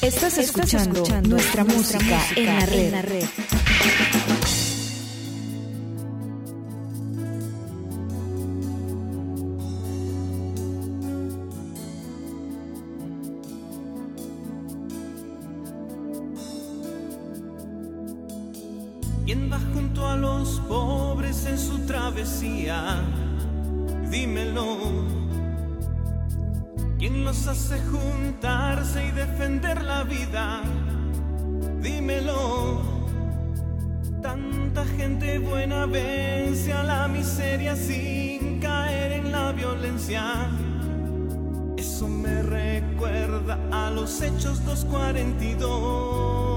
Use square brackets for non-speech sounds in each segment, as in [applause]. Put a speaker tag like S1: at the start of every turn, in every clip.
S1: Estás, escuchando, nuestra, música, en la red. En la red.
S2: ¿Quién va junto a los pobres en su travesía? Dímelo. ¿Quién los hace juntos? buena vence a la miseria sin caer en la violencia. Eso me recuerda a los hechos 242.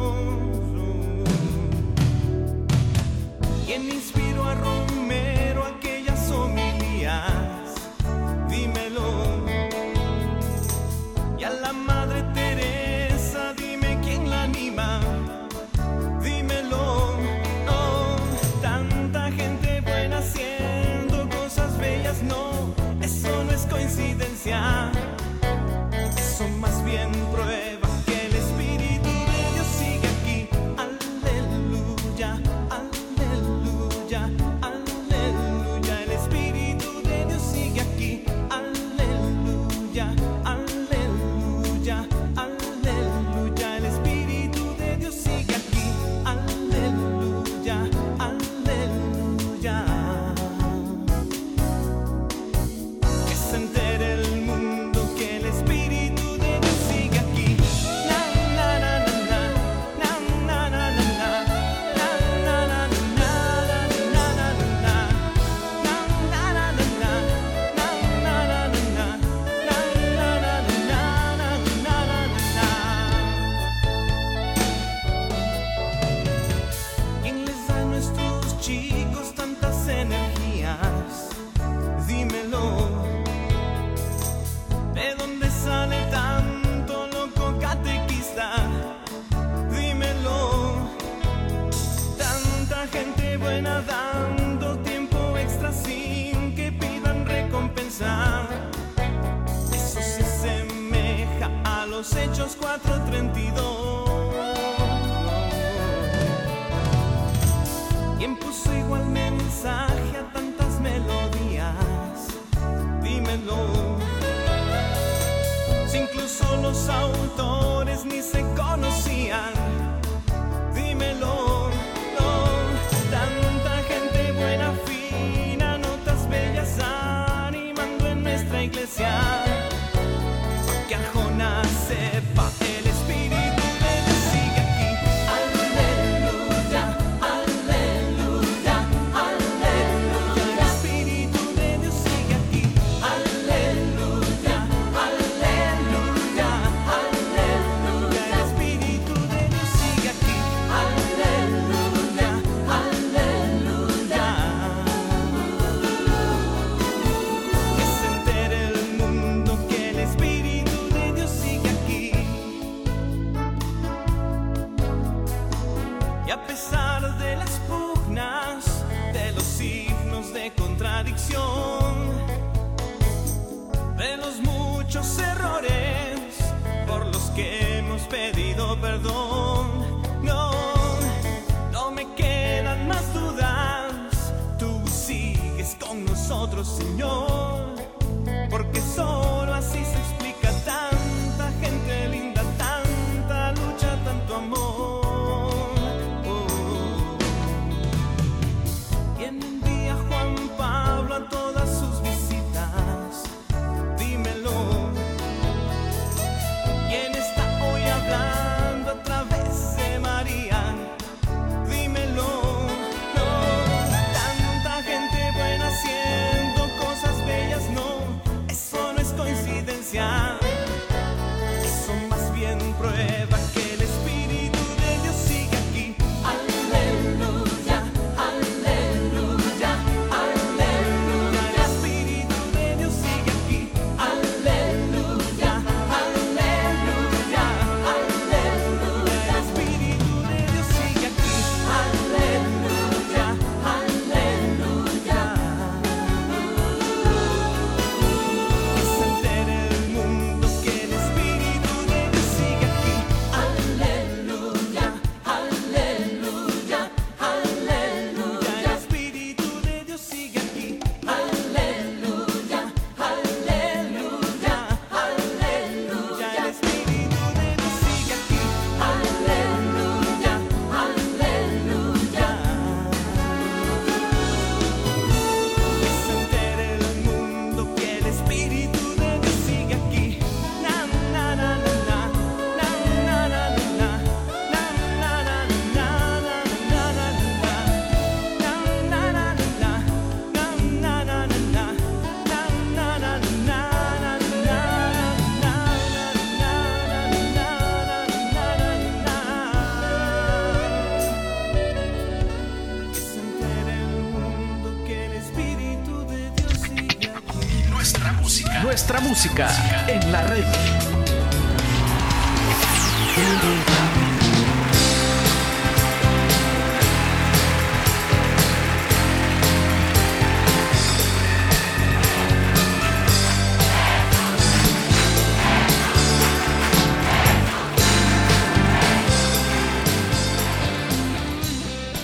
S2: En
S3: la red.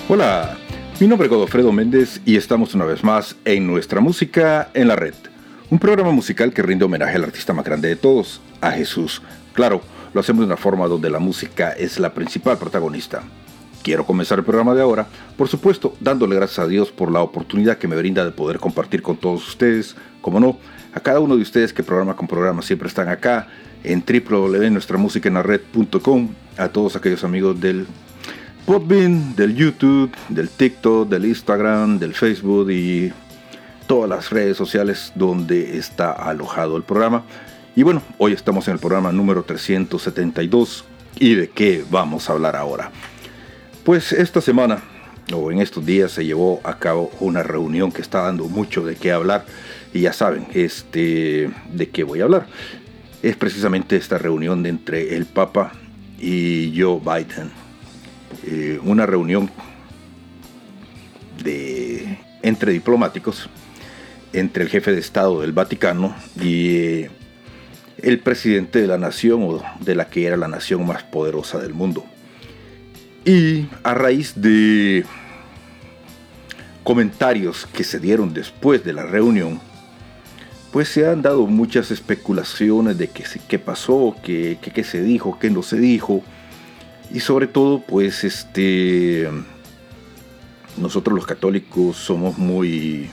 S4: Hola, mi nombre es Godofredo Méndez y estamos una vez más en Nuestra Música en la Red, un programa musical que rinde homenaje al artista más grande de todos, a Jesús. Claro, lo hacemos de una forma donde la música es la principal protagonista. Quiero comenzar el programa de ahora, por supuesto, dándole gracias a Dios por la oportunidad que me brinda de poder compartir con todos ustedes, como no, a cada uno de ustedes que programa con programa siempre están acá en www.nuestramusicaenlared.com, a todos aquellos amigos del Podbean, del YouTube, del TikTok, del Instagram, del Facebook y todas las redes sociales donde está alojado el programa. Y bueno, hoy estamos en el programa número 372. ¿Y de qué vamos a hablar ahora? Pues esta semana o en estos días se llevó a cabo una reunión que está dando mucho de qué hablar y ya saben este de qué voy a hablar. Es precisamente esta reunión de entre el Papa y Joe Biden eh, una reunión de, entre diplomáticos, entre el jefe de Estado del Vaticano y eh, el presidente de la nación o de la que era la nación más poderosa del mundo. Y a raíz de comentarios que se dieron después de la reunión, pues se han dado muchas especulaciones de qué pasó, qué, se dijo, qué no se dijo, y sobre todo, pues, este, nosotros los católicos somos muy...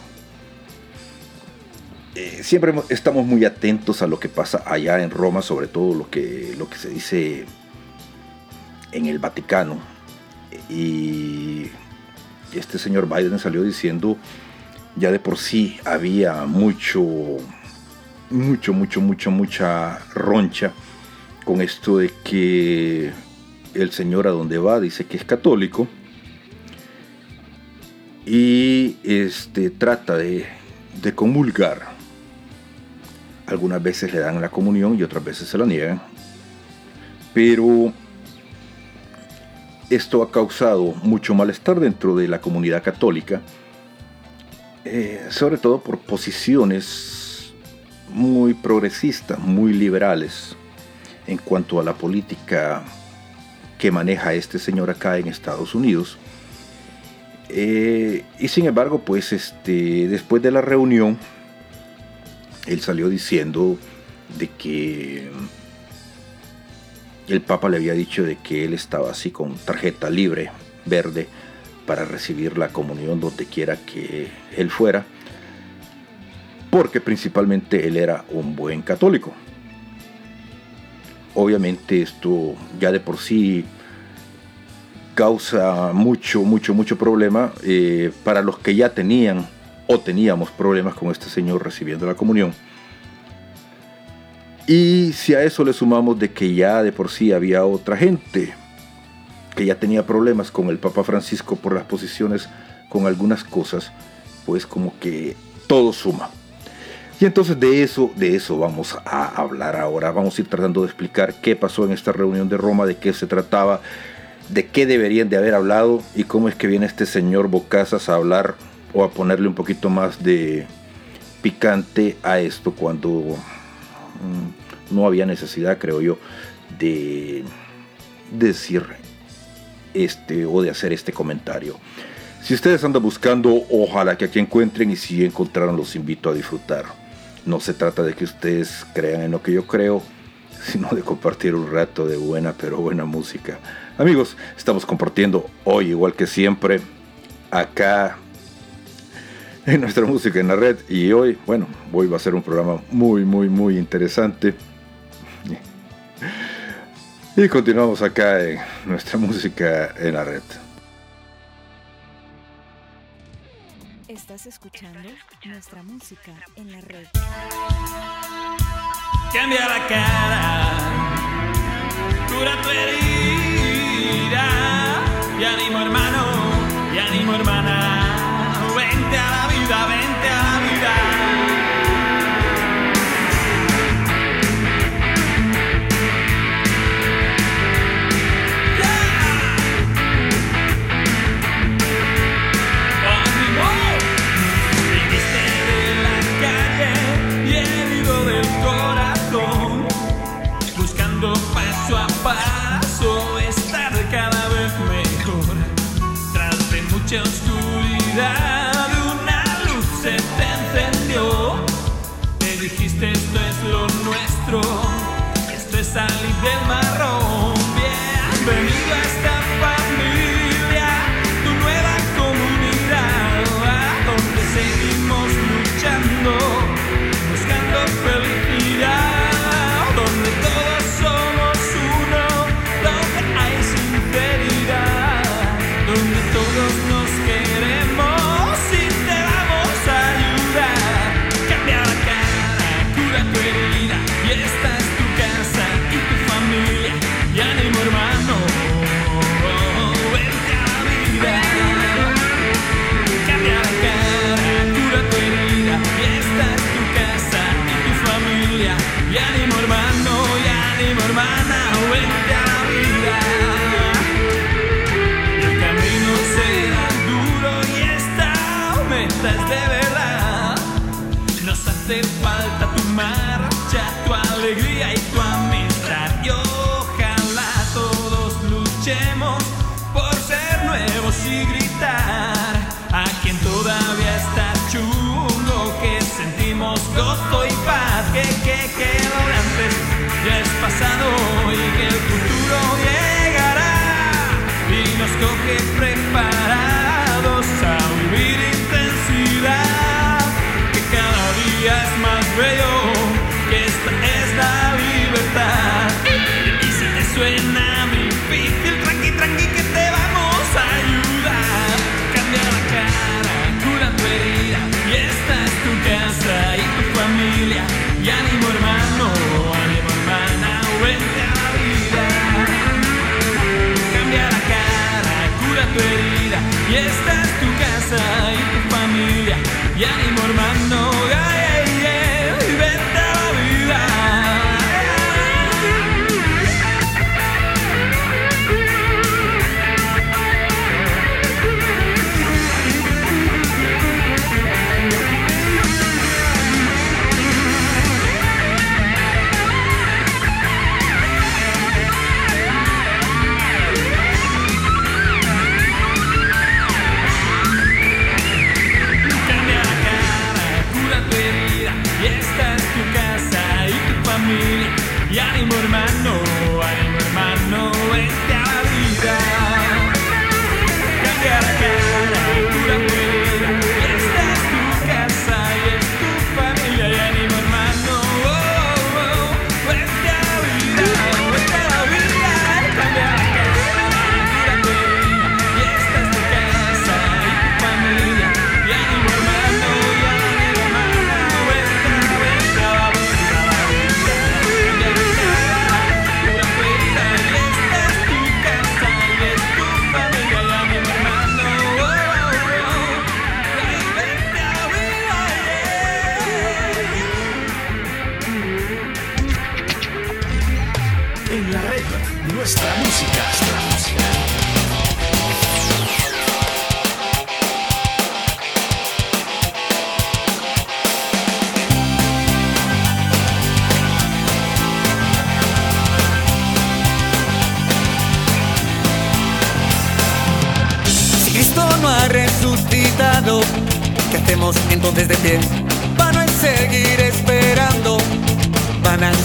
S4: Eh, siempre estamos muy atentos a lo que pasa allá en Roma, sobre todo lo que, lo que se dice en el Vaticano. Y este señor Biden salió diciendo, ya de por sí había mucho, mucho, mucho, mucho, mucha roncha con esto de que el señor a donde va dice que es católico y este, trata de, de comulgar. Algunas veces le dan la comunión y otras veces se la niegan. Pero esto ha causado mucho malestar dentro de la comunidad católica, eh, sobre todo por posiciones muy progresistas, muy liberales en cuanto a la política que maneja este señor acá en Estados Unidos. Eh, y sin embargo, pues este, después de la reunión, él salió diciendo de que el Papa le había dicho de que él estaba así con tarjeta libre, verde, para recibir la comunión donde quiera que él fuera, porque principalmente él era un buen católico. Obviamente esto ya de por sí causa mucho, mucho, mucho problema eh, para los que ya tenían o teníamos problemas con este señor recibiendo la comunión. Y si a eso le sumamos de que ya de por sí había otra gente que ya tenía problemas con el Papa Francisco por las posiciones con algunas cosas, pues como que todo suma. Y entonces de eso, de eso vamos a hablar ahora. Vamos a ir tratando de explicar qué pasó en esta reunión de Roma, de qué se trataba, de qué deberían de haber hablado y cómo es que viene este señor Bocasas a hablar o a ponerle un poquito más de picante a esto cuando mm, no había necesidad, creo yo, de decir este o de hacer este comentario. Si ustedes andan buscando, ojalá que aquí encuentren y si encontraron los invito a disfrutar. No se trata de que ustedes crean en lo que yo creo, sino de compartir un rato de buena pero buena música. Amigos, estamos compartiendo hoy, igual que siempre, acá [laughs] en nuestra música en la red. Y hoy, bueno, hoy va a ser un programa muy, muy, muy interesante. [laughs] Y continuamos acá en nuestra música en la red.
S1: Estás escuchando nuestra música en la red.
S3: Cambia la cara, cura tu herida. Y ánimo hermano, y ánimo hermana. A la vida, vente Tenemos gozo y paz que, que quedó de antes, ya es pasado y que el futuro llegará. Y nos coge Y esta es tu casa y tu familia y ánimo hermano.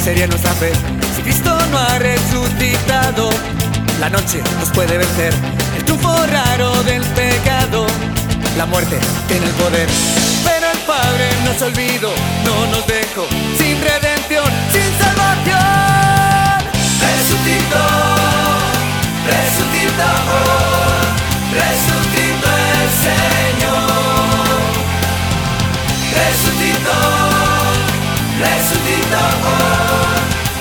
S5: sería nuestra fe? Si Cristo no ha resucitado, la noche nos puede vencer. El triunfo raro del pecado, la muerte tiene el poder. Pero el Padre nos olvidó, no nos dejó sin redención, sin salvación. Resucitó, resucitó, resucitó el Señor. Resucitó, resucitó.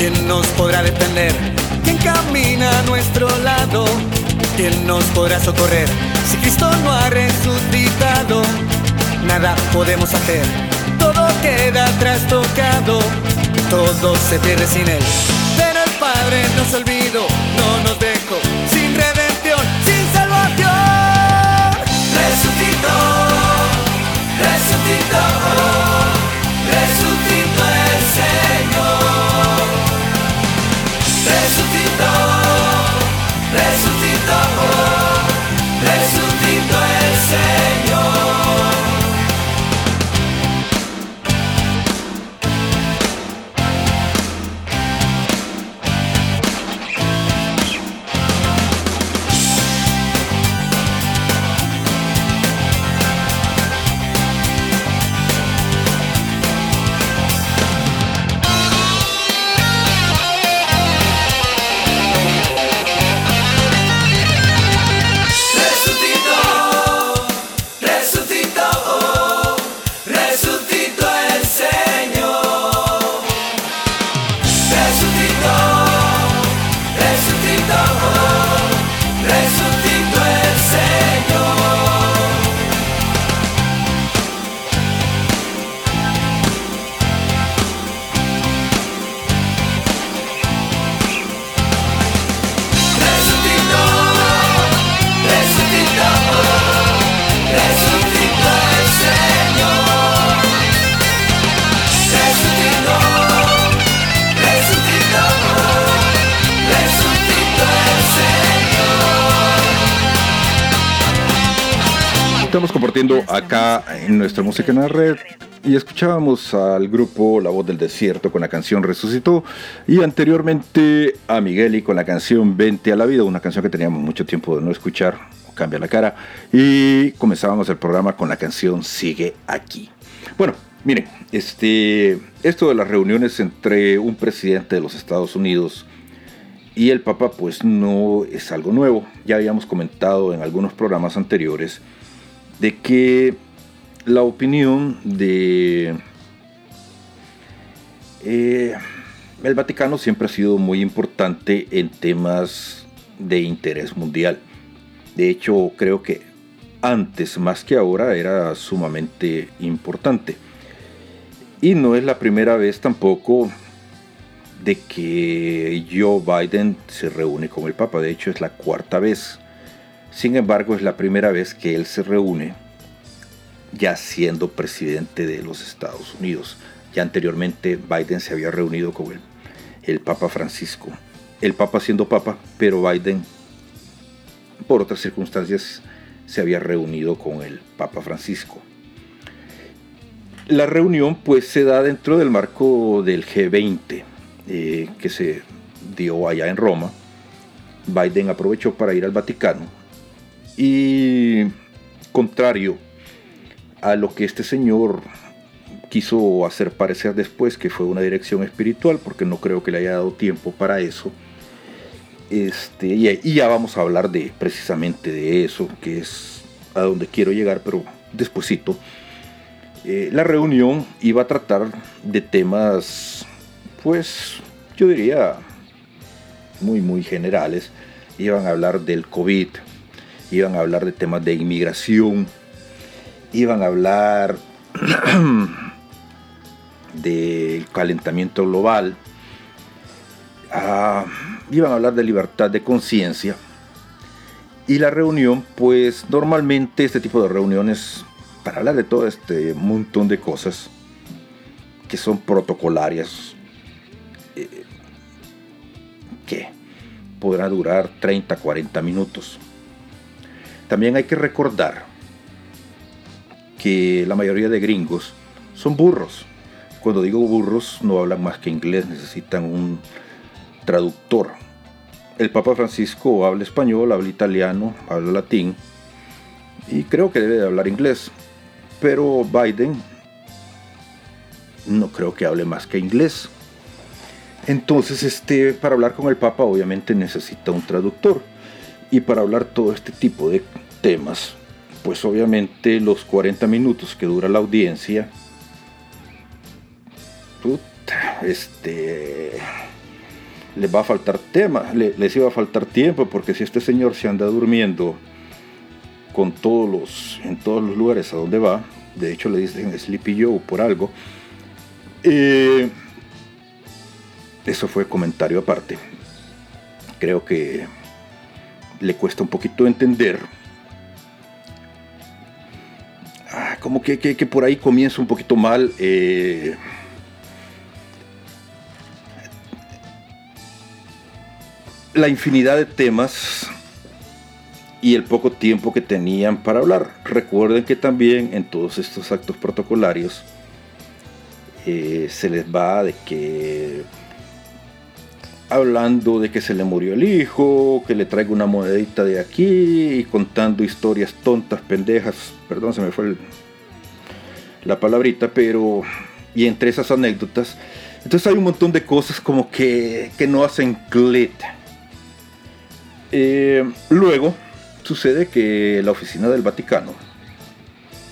S5: ¿Quién nos podrá detener? ¿Quién camina a nuestro lado? ¿Quién nos podrá socorrer? Si Cristo no ha resucitado, nada podemos hacer. Todo queda trastocado, todo se pierde sin Él. Pero el Padre nos olvidó, no nos dejó sin redención, sin salvación. Resucitó, resucitó.
S4: Estamos compartiendo acá en nuestra música en la red. Y escuchábamos al grupo La Voz del Desierto con la canción Resucitó y anteriormente a Migueli con la canción Vente a la Vida, una canción que teníamos mucho tiempo de no escuchar, cambia la cara, y comenzábamos el programa con la canción Sigue aquí. Bueno, miren, este, esto de las reuniones entre un presidente de los Estados Unidos y el Papa pues no es algo nuevo, ya habíamos comentado en algunos programas anteriores de que la opinión de eh, el Vaticano siempre ha sido muy importante en temas de interés mundial. De hecho, creo que antes más que ahora era sumamente importante. Y no es la primera vez tampoco de que Joe Biden se reúne con el Papa. De hecho, es la cuarta vez. Sin embargo, es la primera vez que él se reúne ya siendo presidente de los Estados Unidos. Ya anteriormente Biden se había reunido con el, Papa Francisco. El Papa siendo Papa, pero Biden por otras circunstancias se había reunido con el Papa Francisco. La reunión pues se da dentro del marco del G20 eh, que se dio allá en Roma. Biden aprovechó para ir al Vaticano y contrario a lo que este señor quiso hacer parecer después que fue una dirección espiritual, porque no creo que le haya dado tiempo para eso. Este, y, ya vamos a hablar de precisamente de eso, que es a donde quiero llegar, pero despuesito. Eh, la reunión iba a tratar de temas, pues yo diría, muy, muy generales. Iban a hablar del COVID, iban a hablar de temas de inmigración, iban a hablar [clears throat] del calentamiento global, ah, iban a hablar de libertad de conciencia. Y la reunión, pues normalmente este tipo de reuniones, para hablar de todo este montón de cosas que son protocolarias, eh, que podrá durar 30, 40 minutos. También hay que recordar que la mayoría de gringos son burros. Cuando digo burros no hablan más que inglés, necesitan un traductor. El Papa Francisco habla español, habla italiano, habla latín y creo que debe de hablar inglés. Pero Biden no creo que hable más que inglés. Entonces, este, para hablar con el Papa obviamente necesita un traductor. Y para hablar todo este tipo de temas, pues obviamente los 40 minutos que dura la audiencia, puta, este, les va a faltar tema, les iba a faltar tiempo, porque si este señor se anda durmiendo con todos los, en todos los lugares a donde va, de hecho le dicen Sleepy Joe por algo, eh, eso fue comentario aparte. Creo que le cuesta un poquito entender. Ah, como que, por ahí comienza un poquito mal. Eh, la infinidad de temas y el poco tiempo que tenían para hablar. Recuerden que también en todos estos actos protocolarios eh, se les va de que hablando de que se le murió el hijo, que le traiga una monedita de aquí y contando historias tontas, pendejas, perdón, se me fue la palabrita, pero y entre esas anécdotas, entonces hay un montón de cosas como que, que no hacen clic. Eh, luego sucede que la oficina del Vaticano,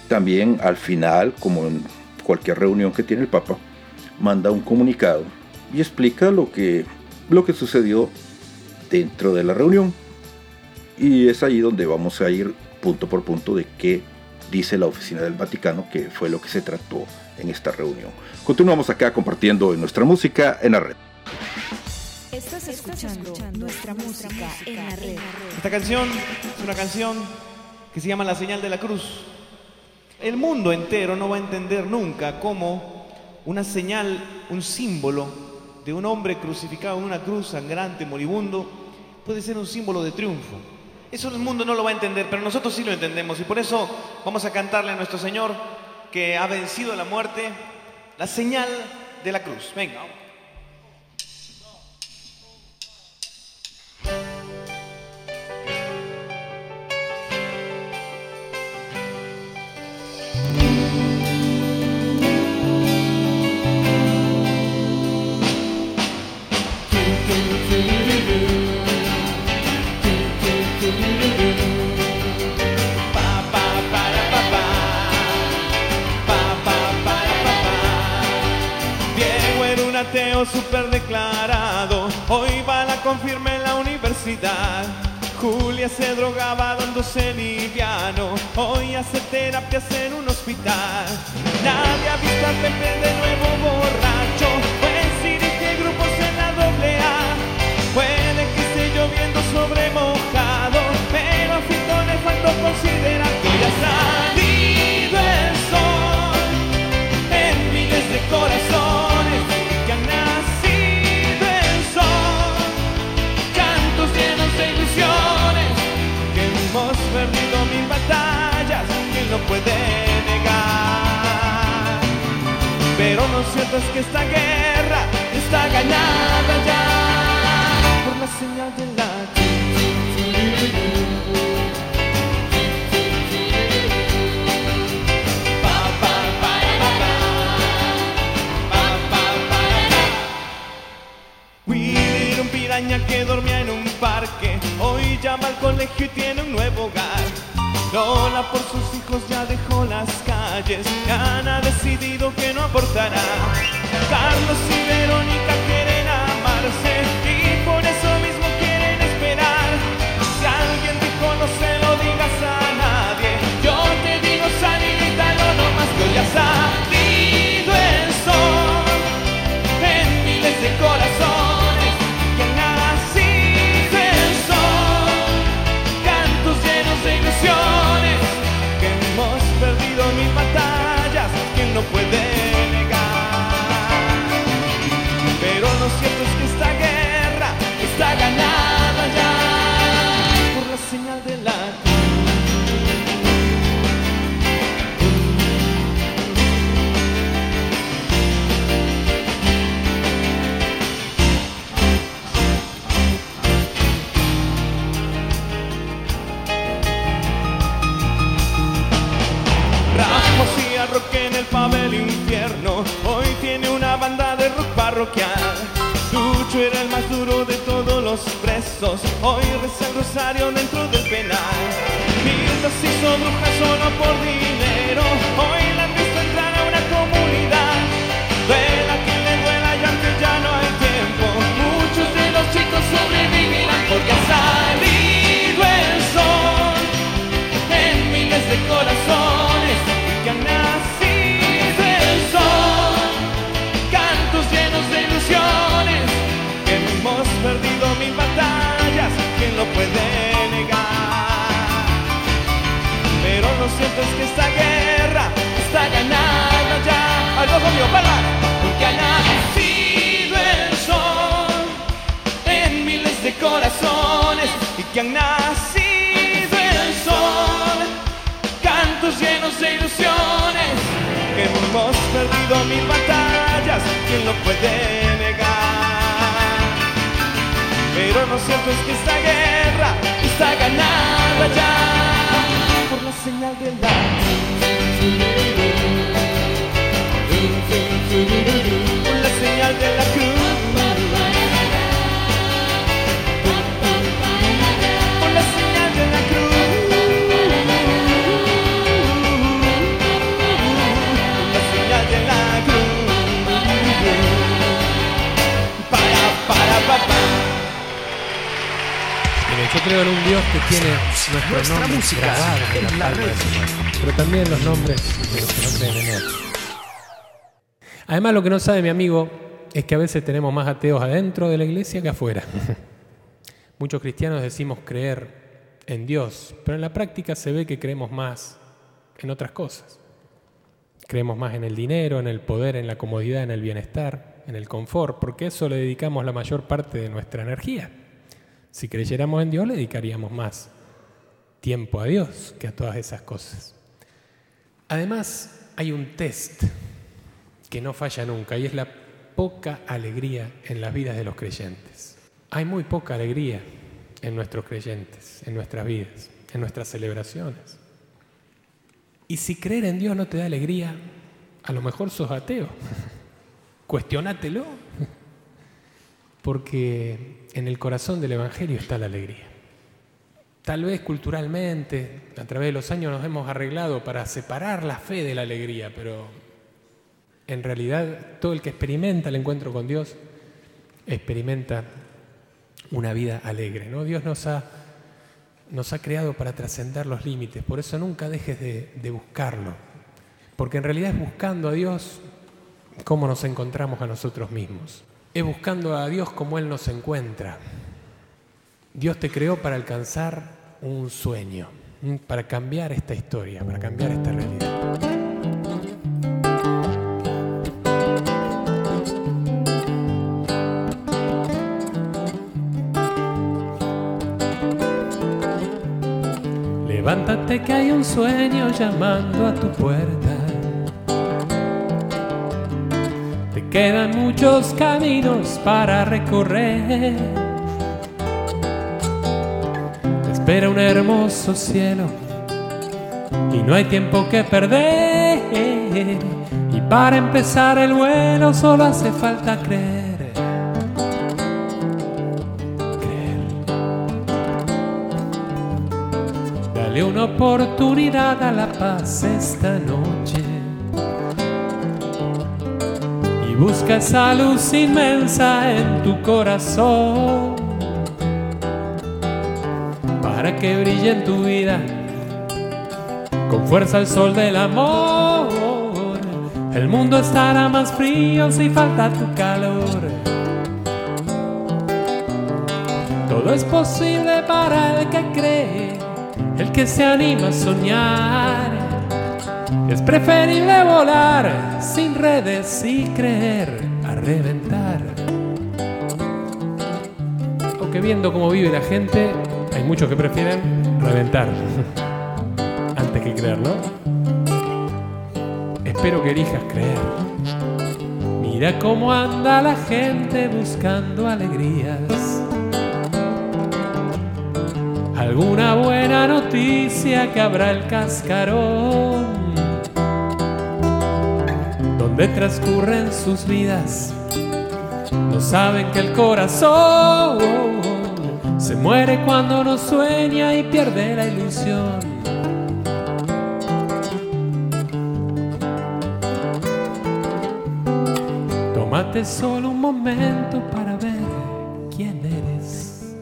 S4: también al final, como en cualquier reunión que tiene el Papa, manda un comunicado y explica lo que, lo que sucedió dentro de la reunión. Y es ahí donde vamos a ir punto por punto de qué dice la oficina del Vaticano, que fue lo que se trató en esta reunión. Continuamos acá compartiendo nuestra música en la red.
S1: Estás escuchando, nuestra, música, en la red.
S2: Esta canción es una canción que se llama La señal de la cruz. El mundo entero no va a entender nunca cómo una señal, un símbolo de un hombre crucificado en una cruz sangrante, moribundo, puede ser un símbolo de triunfo. Eso el mundo no lo va a entender, pero nosotros sí lo entendemos y por eso vamos a cantarle a nuestro Señor que ha vencido la muerte, la señal de la cruz. Venga. Super declarado, hoy va la confirma en la universidad. Julia se drogaba dándose liviano, hoy hace terapias en un hospital. Nadie ha visto a Pepe de nuevo borracho, pues dirige grupos en la doble A. Puede que esté lloviendo sobre mojado, pero a Fito le faltó considerar que ya ha salido el sol en lo cierto es que esta guerra está ganada ya por la señal de la Willy era un piraña que dormía en un parque, hoy llama al colegio y tiene un nuevo hogar. Lola por sus hijos ya dejó las calles, Ana ha decidido que no aportará. Carlos y Verónica quieren amarse solo por dinero. Que han nacido el sol, cantos llenos de ilusiones, que hemos perdido mil batallas, ¿quién lo puede negar? Pero lo cierto es que esta guerra está ganada ya por la señal de la por la señal de la cruz. Para,
S6: Mire, yo creo en un Dios que tiene nuestro
S7: Nuestra
S6: nombre
S7: música
S6: en la
S7: la red.
S6: pero también los nombres de los que no creen en Él. Además, lo que no sabe mi amigo es que a veces tenemos más ateos adentro de la iglesia que afuera. [laughs] Muchos cristianos decimos creer en Dios, pero en la práctica se ve que creemos más en otras cosas. Creemos más en el dinero, en el poder, en la comodidad, en el bienestar, en el confort, porque a eso le dedicamos la mayor parte de nuestra energía. Si creyéramos en Dios, le dedicaríamos más tiempo a Dios que a todas esas cosas. Además, hay un test que no falla nunca y es la poca alegría en las vidas de los creyentes. Hay muy poca alegría en nuestros creyentes, en nuestras vidas, en nuestras celebraciones. Y si creer en Dios no te da alegría, a lo mejor sos ateo. [laughs] Cuestiónatelo. Porque en el corazón del Evangelio está la alegría. Tal vez culturalmente, a través de los años nos hemos arreglado para separar la fe de la alegría, pero en realidad todo el que experimenta el encuentro con Dios experimenta una vida alegre. ¿no? Dios nos ha, nos ha creado para trascender los límites, por eso nunca dejes de, de buscarlo, porque en realidad es buscando a Dios cómo nos encontramos a nosotros mismos, es buscando a Dios como Él nos encuentra. Dios te creó para alcanzar un sueño, para cambiar esta historia, para cambiar esta realidad. Levántate que hay un sueño llamando a tu puerta. Quedan muchos caminos para recorrer. Espera un hermoso cielo y no hay tiempo que perder. Y para empezar el vuelo solo hace falta creer. Una oportunidad a la paz esta noche. Busca esa luz inmensa en tu corazón. Para que brille en tu vida con fuerza el sol del amor. El mundo estará más frío si falta tu calor. Todo es posible para el que cree, el que se anima a soñar. Es preferible volar sin redes y creer a reventar. Aunque viendo cómo vive la gente, hay muchos que prefieren reventar [laughs] antes que creer, ¿no? Espero que elijas creer. Mira cómo anda la gente buscando alegrías. Alguna buena noticia que habrá el cascarón, donde transcurren sus vidas. No saben que el corazón se muere cuando no sueña y pierde la ilusión. Tómate solo un momento para ver quién eres.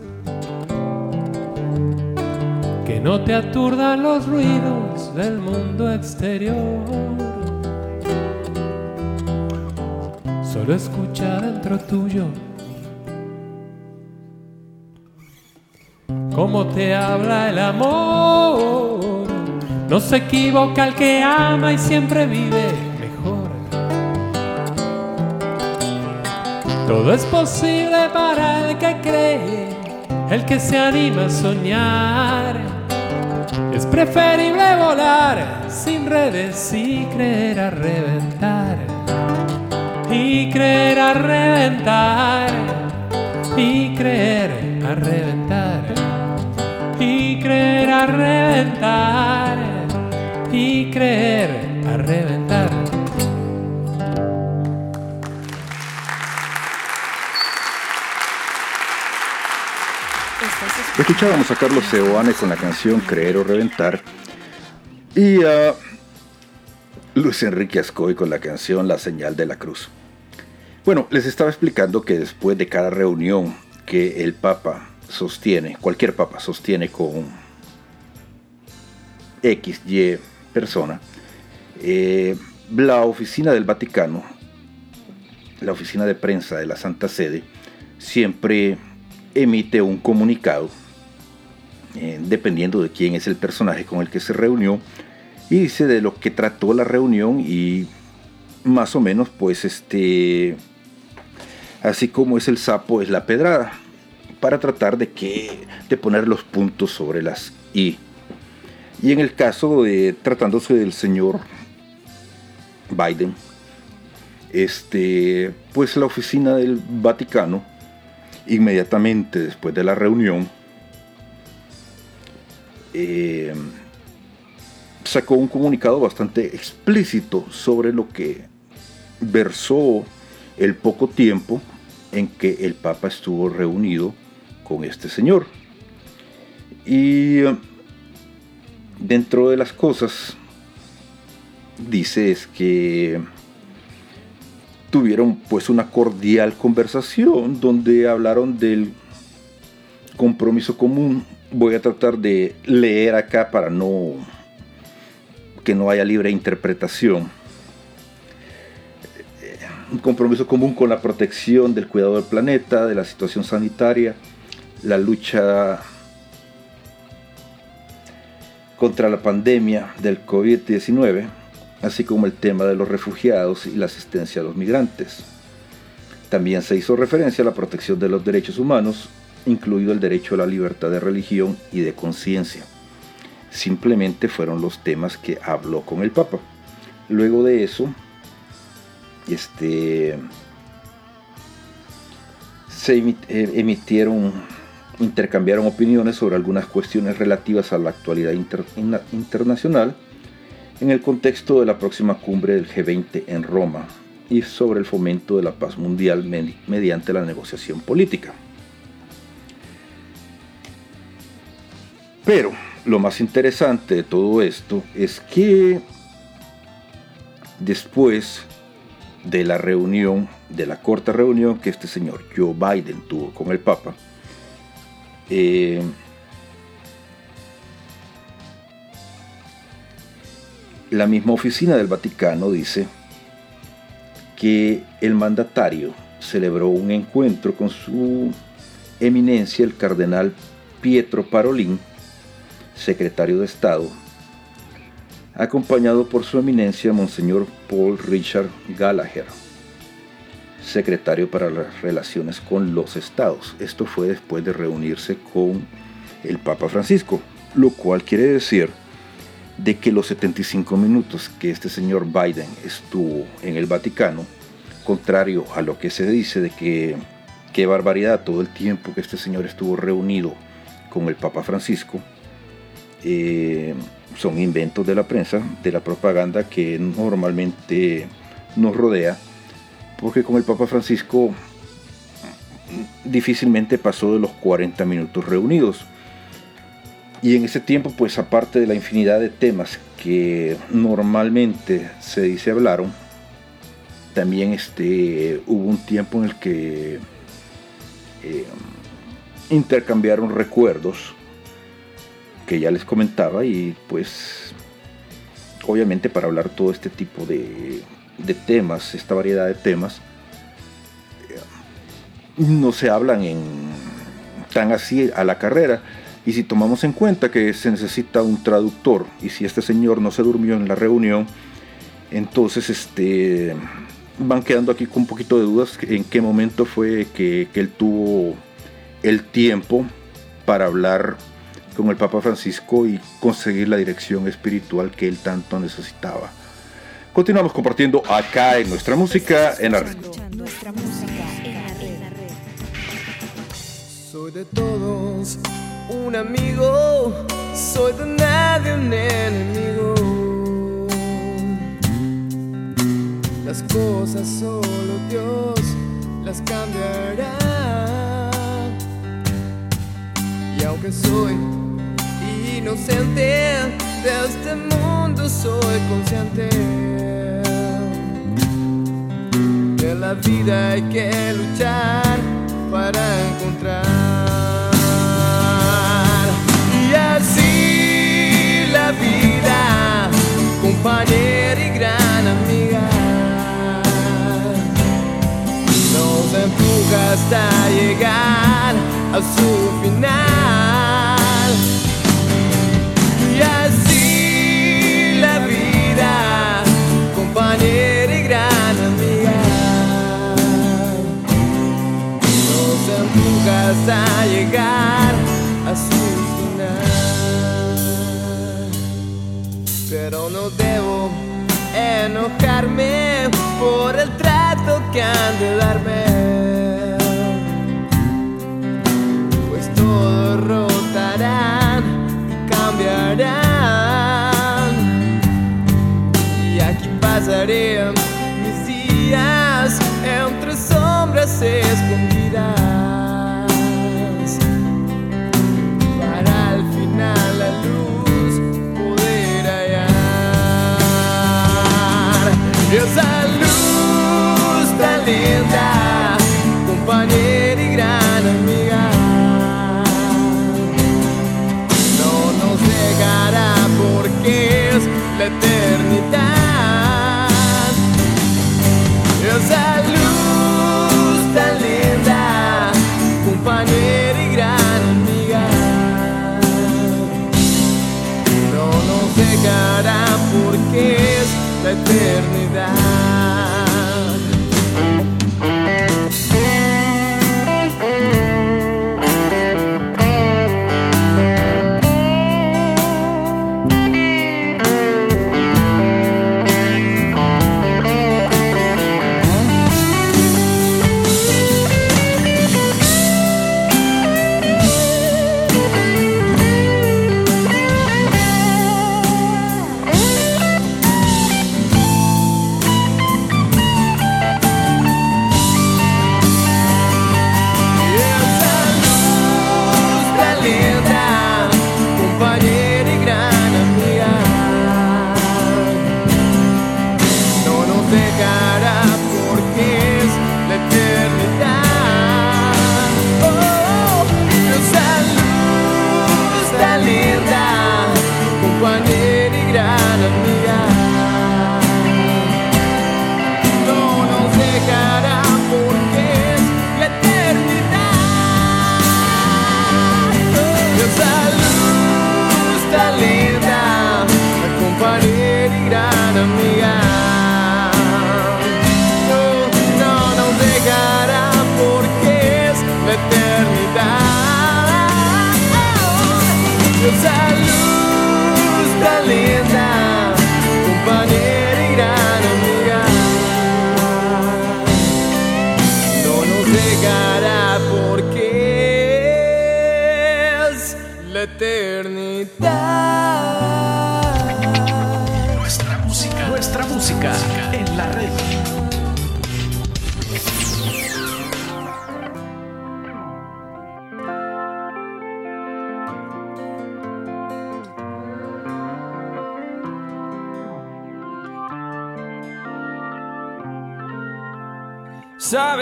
S6: Que no te aturdan los ruidos del mundo exterior. Solo escucha dentro tuyo cómo te habla el amor. No se equivoca el que ama y siempre vive mejor. Todo es posible para el que cree, el que se anima a soñar. Es preferible volar sin redes y creer a reventar. Creer a reventar. Y creer a reventar. Y creer a reventar. Y creer a reventar.
S4: Escuchábamos a Carlos Seoane con la canción Creer o Reventar y a Luis Enrique Ascoy con la canción La Señal de la Cruz. Bueno, les estaba explicando que después de cada reunión que el Papa sostiene, cualquier Papa sostiene con X, Y persona, eh, la oficina del Vaticano, la oficina de prensa de la Santa Sede, siempre emite un comunicado eh, dependiendo de quién es el personaje con el que se reunió, y dice de lo que trató la reunión y más o menos pues este, así como es el sapo es la pedrada, para tratar de que, de poner los puntos sobre las i. Y en el caso de tratándose del señor Biden, este, pues la oficina del Vaticano, inmediatamente después de la reunión, eh, sacó un comunicado bastante explícito sobre lo que versó el poco tiempo en que el Papa estuvo reunido con este señor. Y eh, dentro de las cosas, dice es que tuvieron pues una cordial conversación donde hablaron del compromiso común voy a tratar de leer acá para no que no haya libre interpretación. Un compromiso común con la protección del cuidado del planeta, de la situación sanitaria, la lucha contra la pandemia del COVID-19, así como el tema de los refugiados y la asistencia a los migrantes. También se hizo referencia a la protección de los derechos humanos incluido el derecho a la libertad de religión y de conciencia. Simplemente fueron los temas que habló con el Papa. Luego de eso, este, se eh, emitieron, intercambiaron opiniones sobre algunas cuestiones relativas a la actualidad internacional en el contexto de la próxima cumbre del G20 en Roma y sobre el fomento de la paz mundial mediante la negociación política. Pero lo más interesante de todo esto es que después de la reunión, de la corta reunión que este señor Joe Biden tuvo con el Papa, eh, la misma oficina del Vaticano dice que el mandatario celebró un encuentro con su eminencia, el cardenal Pietro Parolin, secretario de Estado, acompañado por su eminencia Monseñor Paul Richard Gallagher, secretario para las relaciones con los estados. Esto fue después de reunirse con el Papa Francisco, lo cual quiere decir de que los 75 minutos que este señor Biden estuvo en el Vaticano, contrario a lo que se dice de que qué barbaridad todo el tiempo que este señor estuvo reunido con el Papa Francisco, eh, son inventos de la prensa, de la propaganda que normalmente nos rodea, porque con el Papa Francisco difícilmente pasó de los 40 minutos reunidos. Y en ese tiempo, pues aparte de la infinidad de temas que normalmente se dice hablaron, también este, hubo un tiempo en el que eh, intercambiaron recuerdos que ya les comentaba y pues obviamente para hablar todo este tipo de, temas, esta variedad de temas, eh, no se hablan en tan así a la carrera. Y si tomamos en cuenta que se necesita un traductor y si este señor no se durmió en la reunión, entonces este, van quedando aquí con un poquito de dudas en qué momento fue que, que él tuvo el tiempo para hablar con el Papa Francisco y conseguir la dirección espiritual que él tanto necesitaba. Continuamos compartiendo acá en nuestra música en la red.
S8: Soy de todos un amigo, soy de nadie un enemigo. Las cosas solo Dios las cambiará. Y aunque soy inocente de este mundo, soy consciente. Que la vida hay que luchar para encontrar. Y así la vida, compañera y gran amiga, nos empuja hasta llegar a su final. Hasta llegar a su final. Pero no debo enojarme por el trato que han de darme. Pues todo rotarán cambiarán. Y aquí pasaré mis días entre sombras escondidas.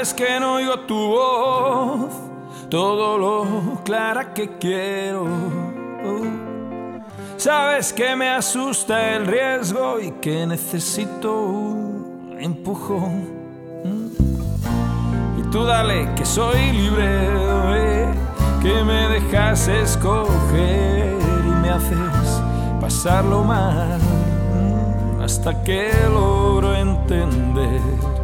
S3: Sabes que no oigo tu voz, todo lo clara que quiero. Sabes que me asusta el riesgo y que necesito un empujón. Y tú dale que soy libre, que me dejas escoger y me haces pasarlo mal hasta que logro entender.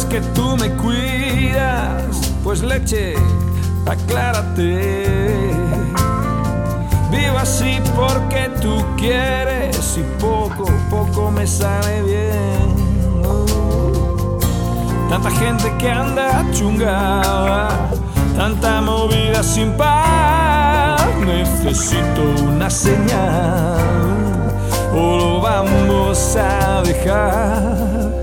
S3: Que tú me cuidas, pues leche, aclárate. Vivo así porque tú quieres y poco, poco me sale bien. Tanta gente que anda chunga, tanta movida sin paz. Necesito una señal o lo vamos a dejar.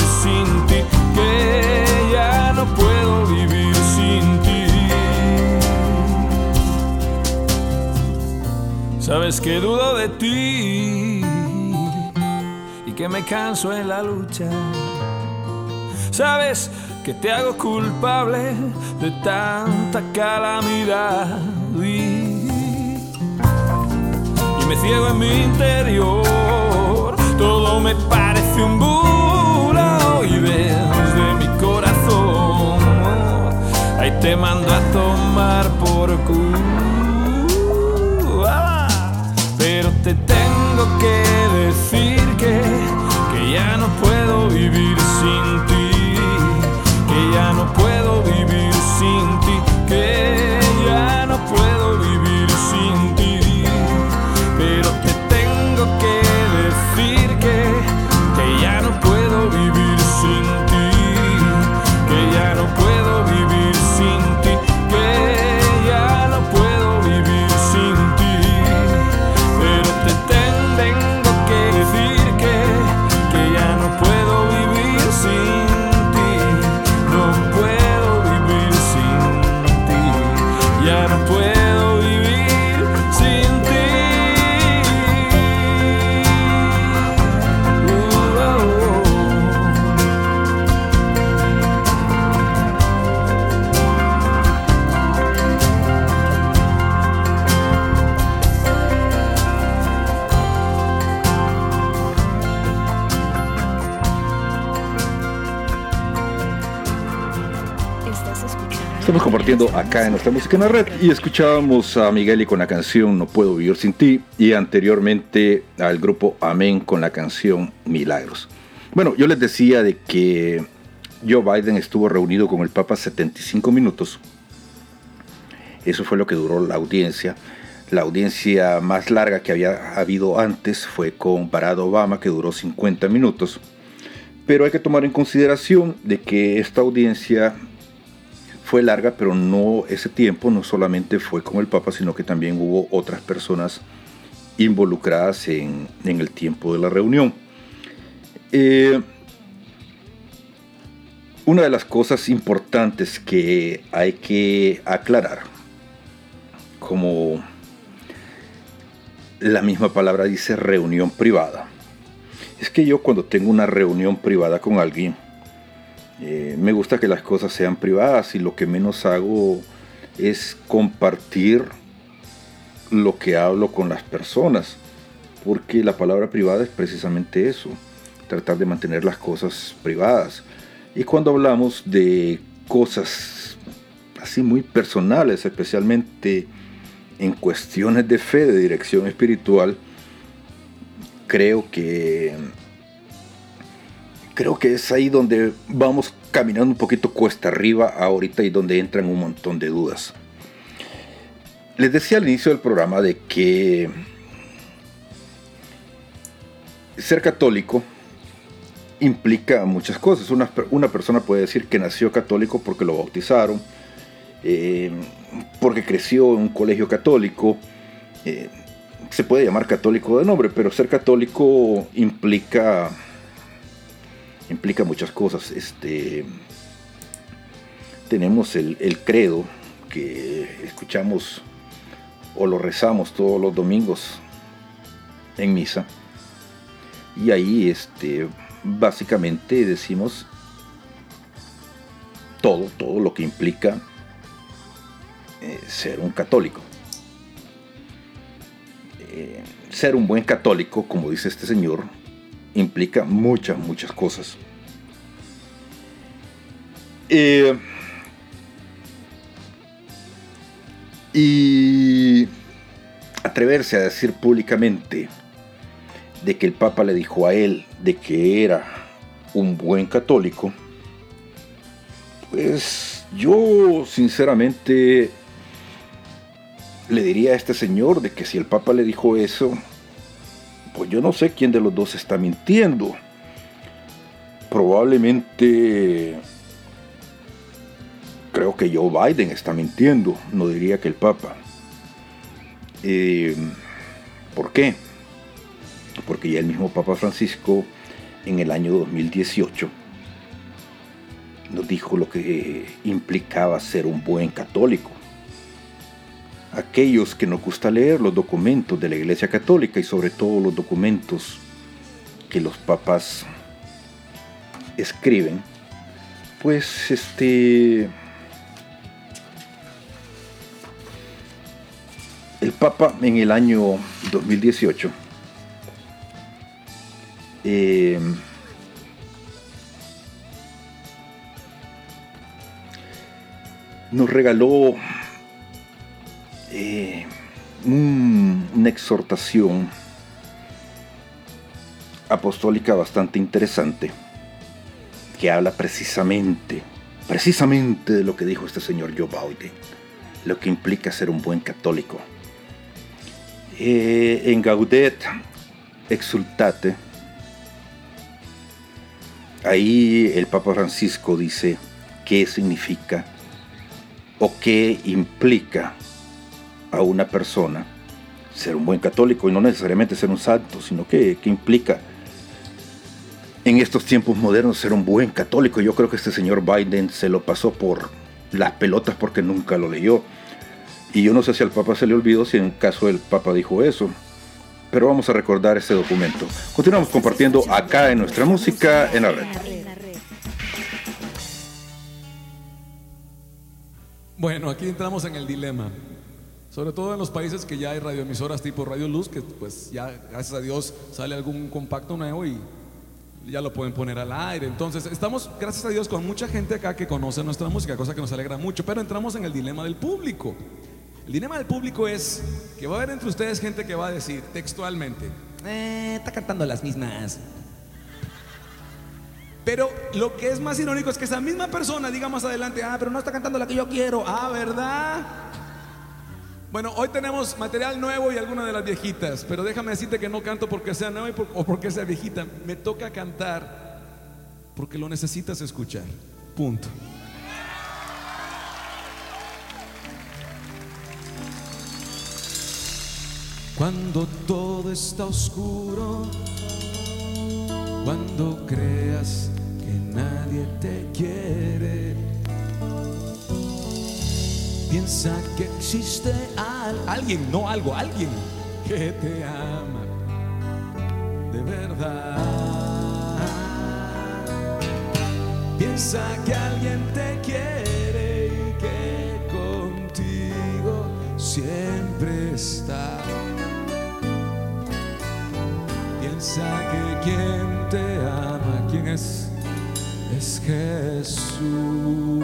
S3: Sabes que dudo de ti y que me canso en la lucha. Sabes que te hago culpable de tanta calamidad. Y, me ciego en mi interior. Todo me parece un bulo y desde mi corazón ahí te mando a tomar por culo. Te tengo que decir que, que ya no puedo vivir sin ti, que ya no puedo vivir sin ti, que ya no puedo vivir
S4: Estamos compartiendo acá en nuestra música en la red y escuchábamos a Miguel y con la canción No puedo vivir sin ti y anteriormente al grupo Amén con la canción Milagros. Bueno, yo les decía de que Joe Biden estuvo reunido con el Papa 75 minutos. Eso fue lo que duró la audiencia. La audiencia más larga que había habido antes fue con Barack Obama, que duró 50 minutos. Pero hay que tomar en consideración de que esta audiencia fue larga, pero no ese tiempo no solamente fue con el Papa, sino que también hubo otras personas involucradas en, el tiempo de la reunión. Eh, una de las cosas importantes que hay que aclarar, como la misma palabra dice reunión privada, es que yo cuando tengo una reunión privada con alguien, eh, me gusta que las cosas sean privadas y lo que menos hago es compartir lo que hablo con las personas, porque la palabra privada es precisamente eso, tratar de mantener las cosas privadas. Y cuando hablamos de cosas así muy personales, especialmente en cuestiones de fe, de dirección espiritual, creo que creo que es ahí donde vamos caminando un poquito cuesta arriba ahorita y donde entran un montón de dudas. Les decía al inicio del programa de que ser católico implica muchas cosas. Una, persona puede decir que nació católico porque lo bautizaron, eh, porque creció en un colegio católico. Eh, se puede llamar católico de nombre, pero ser católico implica implica muchas cosas. Este, tenemos el, credo que escuchamos o lo rezamos todos los domingos en misa. Y ahí este, básicamente decimos todo, todo lo que implica eh, ser un católico. Eh, ser un buen católico, como dice este señor, implica muchas, muchas cosas. Eh, y atreverse a decir públicamente de que el Papa le dijo a él de que era un buen católico, pues yo sinceramente le diría a este señor de que si el Papa le dijo eso, pues yo no sé quién de los dos está mintiendo. Probablemente creo que Joe Biden está mintiendo, no diría que el Papa. Eh, ¿Por qué? Porque ya el mismo Papa Francisco en el año 2018 nos dijo lo que implicaba ser un buen católico. Aquellos que nos gusta leer los documentos de la Iglesia Católica y sobre todo los documentos que los papas escriben, pues este el Papa en el año 2018 eh, nos regaló una exhortación apostólica bastante interesante que habla precisamente, precisamente de lo que dijo este señor Joe lo que implica ser un buen católico. Eh, en Gaudet Exultate, ahí el Papa Francisco dice qué significa o qué implica a una persona ser un buen católico y no necesariamente ser un santo, sino que, que implica en estos tiempos modernos ser un buen católico. Yo creo que este señor Biden se lo pasó por las pelotas porque nunca lo leyó. Y yo no sé si al Papa se le olvidó si en caso el Papa dijo eso. Pero vamos a recordar ese documento. Continuamos compartiendo acá en nuestra música en la red.
S9: Bueno, aquí entramos en el dilema. Sobre todo en los países que ya hay radioemisoras tipo Radio Luz, que pues ya gracias a Dios sale algún compacto nuevo y ya lo pueden poner al aire. Entonces, estamos, gracias a Dios, con mucha gente acá que conoce nuestra música, cosa que nos alegra mucho, pero entramos en el dilema del público. El dilema del público es que va a haber entre ustedes gente que va a decir textualmente, "Eh, está cantando las mismas. Pero lo que es más irónico es que esa misma persona diga más adelante, ah, pero no está cantando la que yo quiero. Ah, ¿verdad? Bueno, hoy tenemos material nuevo y alguna de las viejitas, pero déjame decirte que no canto porque sea nueva por- o porque sea viejita. Me toca cantar porque lo necesitas escuchar. Punto. Cuando todo está oscuro, cuando creas que nadie te quiere, piensa que existe al- alguien, no algo, alguien que te ama de verdad. Piensa que alguien te quiere y que contigo siempre está. Piensa que quien te ama, ¿quién es? Es Jesús.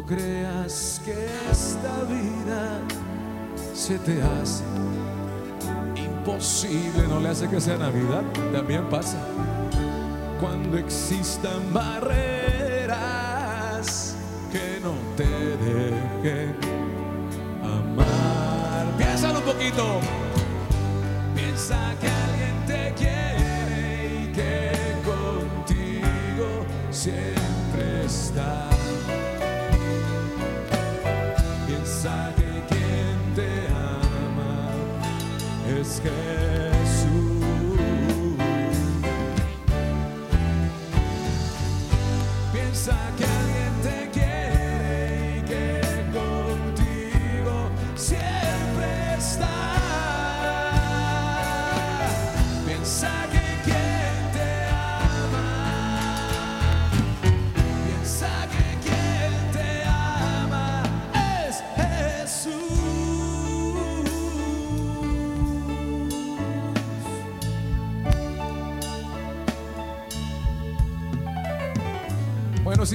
S9: Cuando creas que esta vida se te hace imposible, no le hace que sea Navidad, también pasa. Cuando existan barreras que no te dejen amar. Piénsalo un poquito.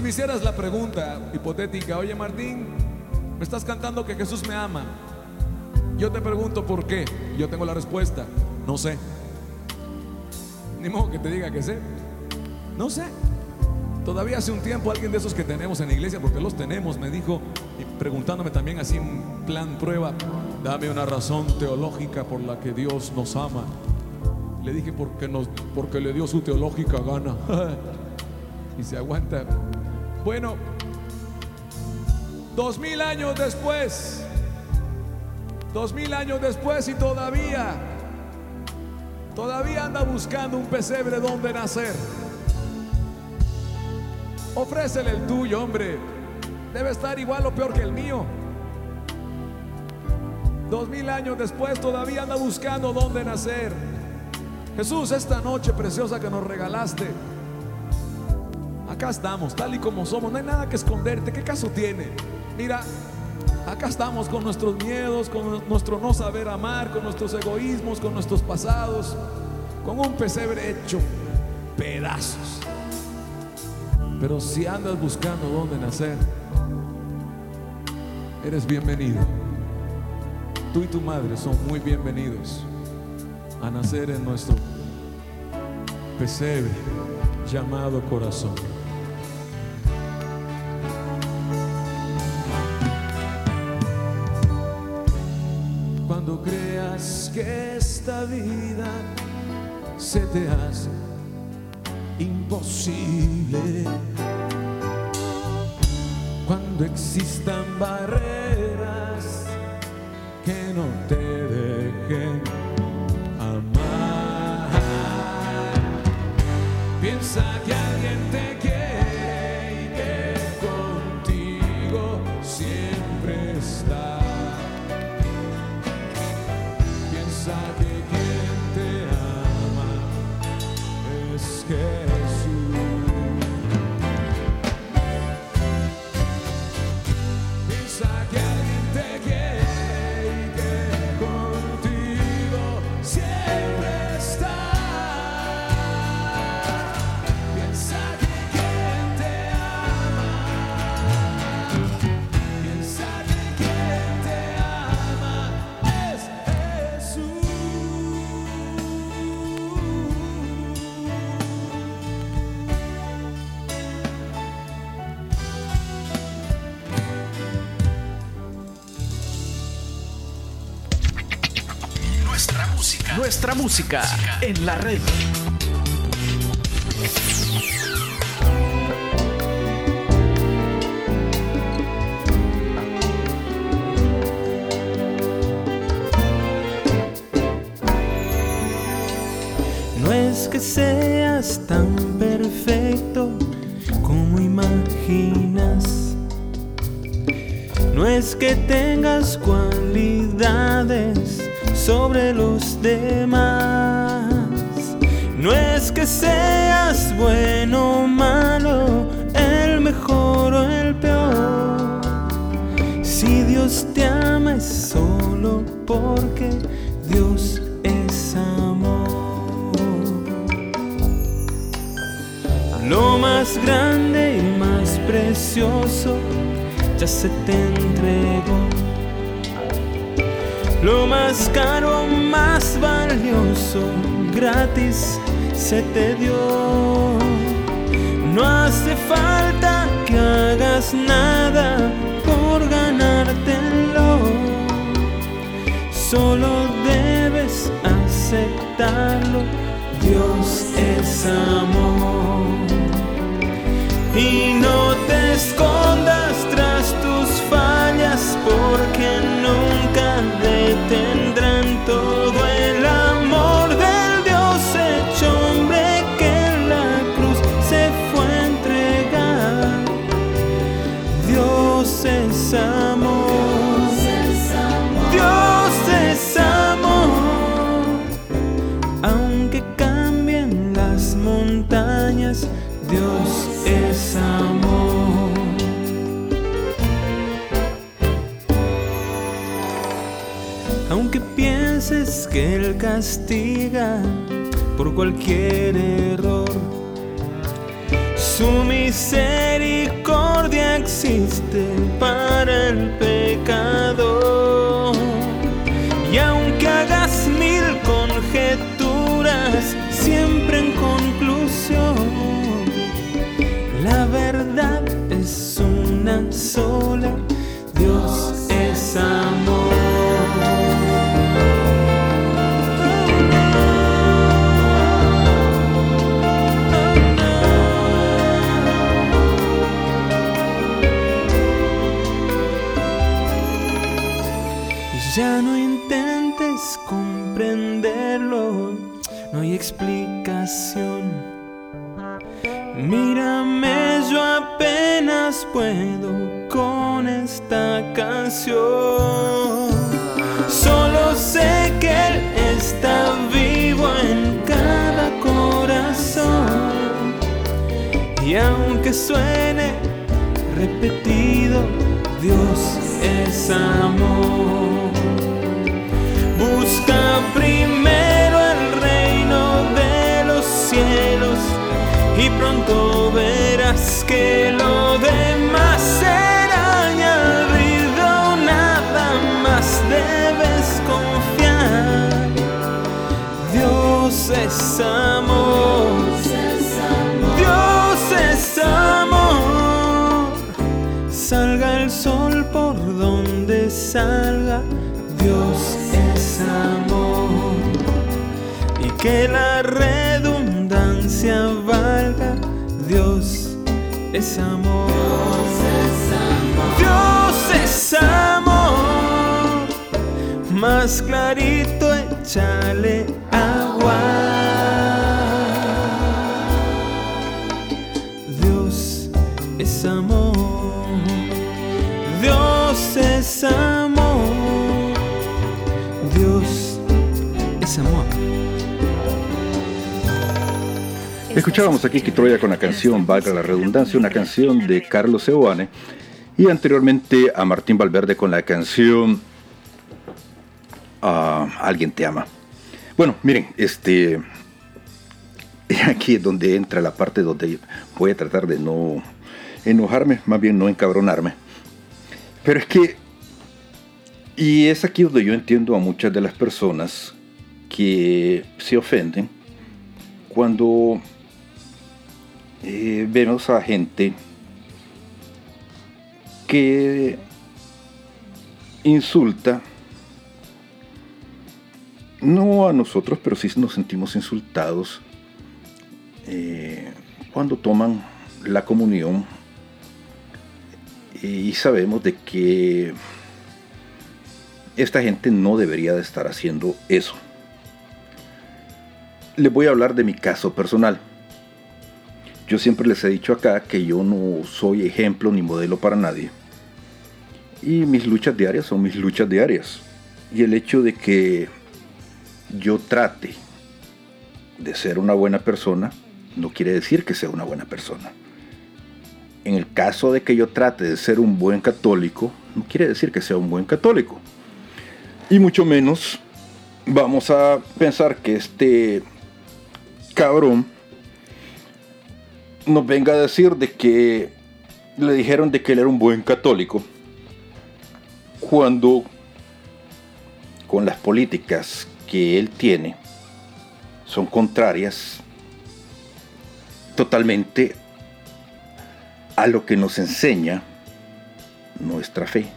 S9: Me hicieras la pregunta hipotética, oye Martín, me estás cantando que Jesús me ama. Yo te pregunto por qué. Yo tengo la respuesta. No sé. Ni modo que te diga que sé. No sé. Todavía hace un tiempo alguien de esos que tenemos en la iglesia, porque los tenemos, me dijo, y preguntándome también así en plan prueba, dame una razón teológica por la que Dios nos ama. Le dije, porque, nos, porque le dio su teológica gana. [laughs] y se aguanta. Bueno, dos mil años después, dos mil años después y todavía, todavía anda buscando un pesebre donde nacer. Ofrécele el tuyo, hombre. Debe estar igual o peor que el mío. Dos mil años después todavía anda buscando dónde nacer. Jesús, esta noche preciosa que nos regalaste, acá estamos, tal y como somos, no hay nada que esconderte, ¿qué caso tiene? Mira, acá estamos con nuestros miedos, con nuestro no saber amar, con nuestros egoísmos, con nuestros pasados, con un pesebre hecho pedazos. Pero si andas buscando dónde nacer, eres bienvenido. Tú y tu madre son muy bienvenidos a nacer en nuestro pesebre llamado corazón. Que esta vida se te hace imposible, cuando existan barreras que no te
S7: en la red.
S2: No es que seas tan perfecto como imaginas. No es que tengas cualidades sobre los demás. Seas bueno o malo, el mejor o el peor. Si Dios te ama es solo porque Dios es amor. Lo más grande y más precioso ya se te entregó. Lo más caro, más valioso, gratis se te dio. No hace falta que hagas nada por ganártelo. Solo debes aceptarlo. Dios es amor. Y no te escondas tras tus fallas porque no detendrán todo castiga por cualquier error, su misericordia existe para el pecador. Y aunque hagas mil conjeturas, siempre en conclusión, la verdad es una sola, Mírame, yo apenas puedo con esta canción. Solo sé que Él está vivo en cada corazón. Y aunque suene repetido, Dios es amor. Salga el sol por donde salga, Dios es amor. Y que la redundancia Dios es amor. Dios es amor. Más clarito échale agua. Dios es amor. Dios es amor.
S4: Escuchábamos aquí Troya con la canción Valga la redundancia, una canción de Carlos Seoane y anteriormente a Martín Valverde con la canción ah, Alguien te ama. Bueno, miren, este aquí es donde entra la parte donde voy a tratar de no enojarme, más bien no encabronarme. Pero es que y es aquí donde yo entiendo a muchas de las personas que se ofenden cuando eh, vemos a gente que insulta, no a nosotros, pero sí nos sentimos insultados eh, cuando toman la comunión y sabemos de que esta gente no debería de estar haciendo eso. Les voy a hablar de mi caso personal. Yo siempre les he dicho acá que yo no soy ejemplo ni modelo para nadie. Y mis luchas diarias son mis luchas diarias. Y el hecho de que yo trate de ser una buena persona no quiere decir que sea una buena persona. En el caso de que yo trate de ser un buen católico, no quiere decir que sea un buen católico. Y mucho menos vamos a pensar que este cabrón nos venga a decir de que le dijeron de que él era un buen católico cuando con las políticas que él tiene son contrarias totalmente a lo que nos enseña nuestra fe,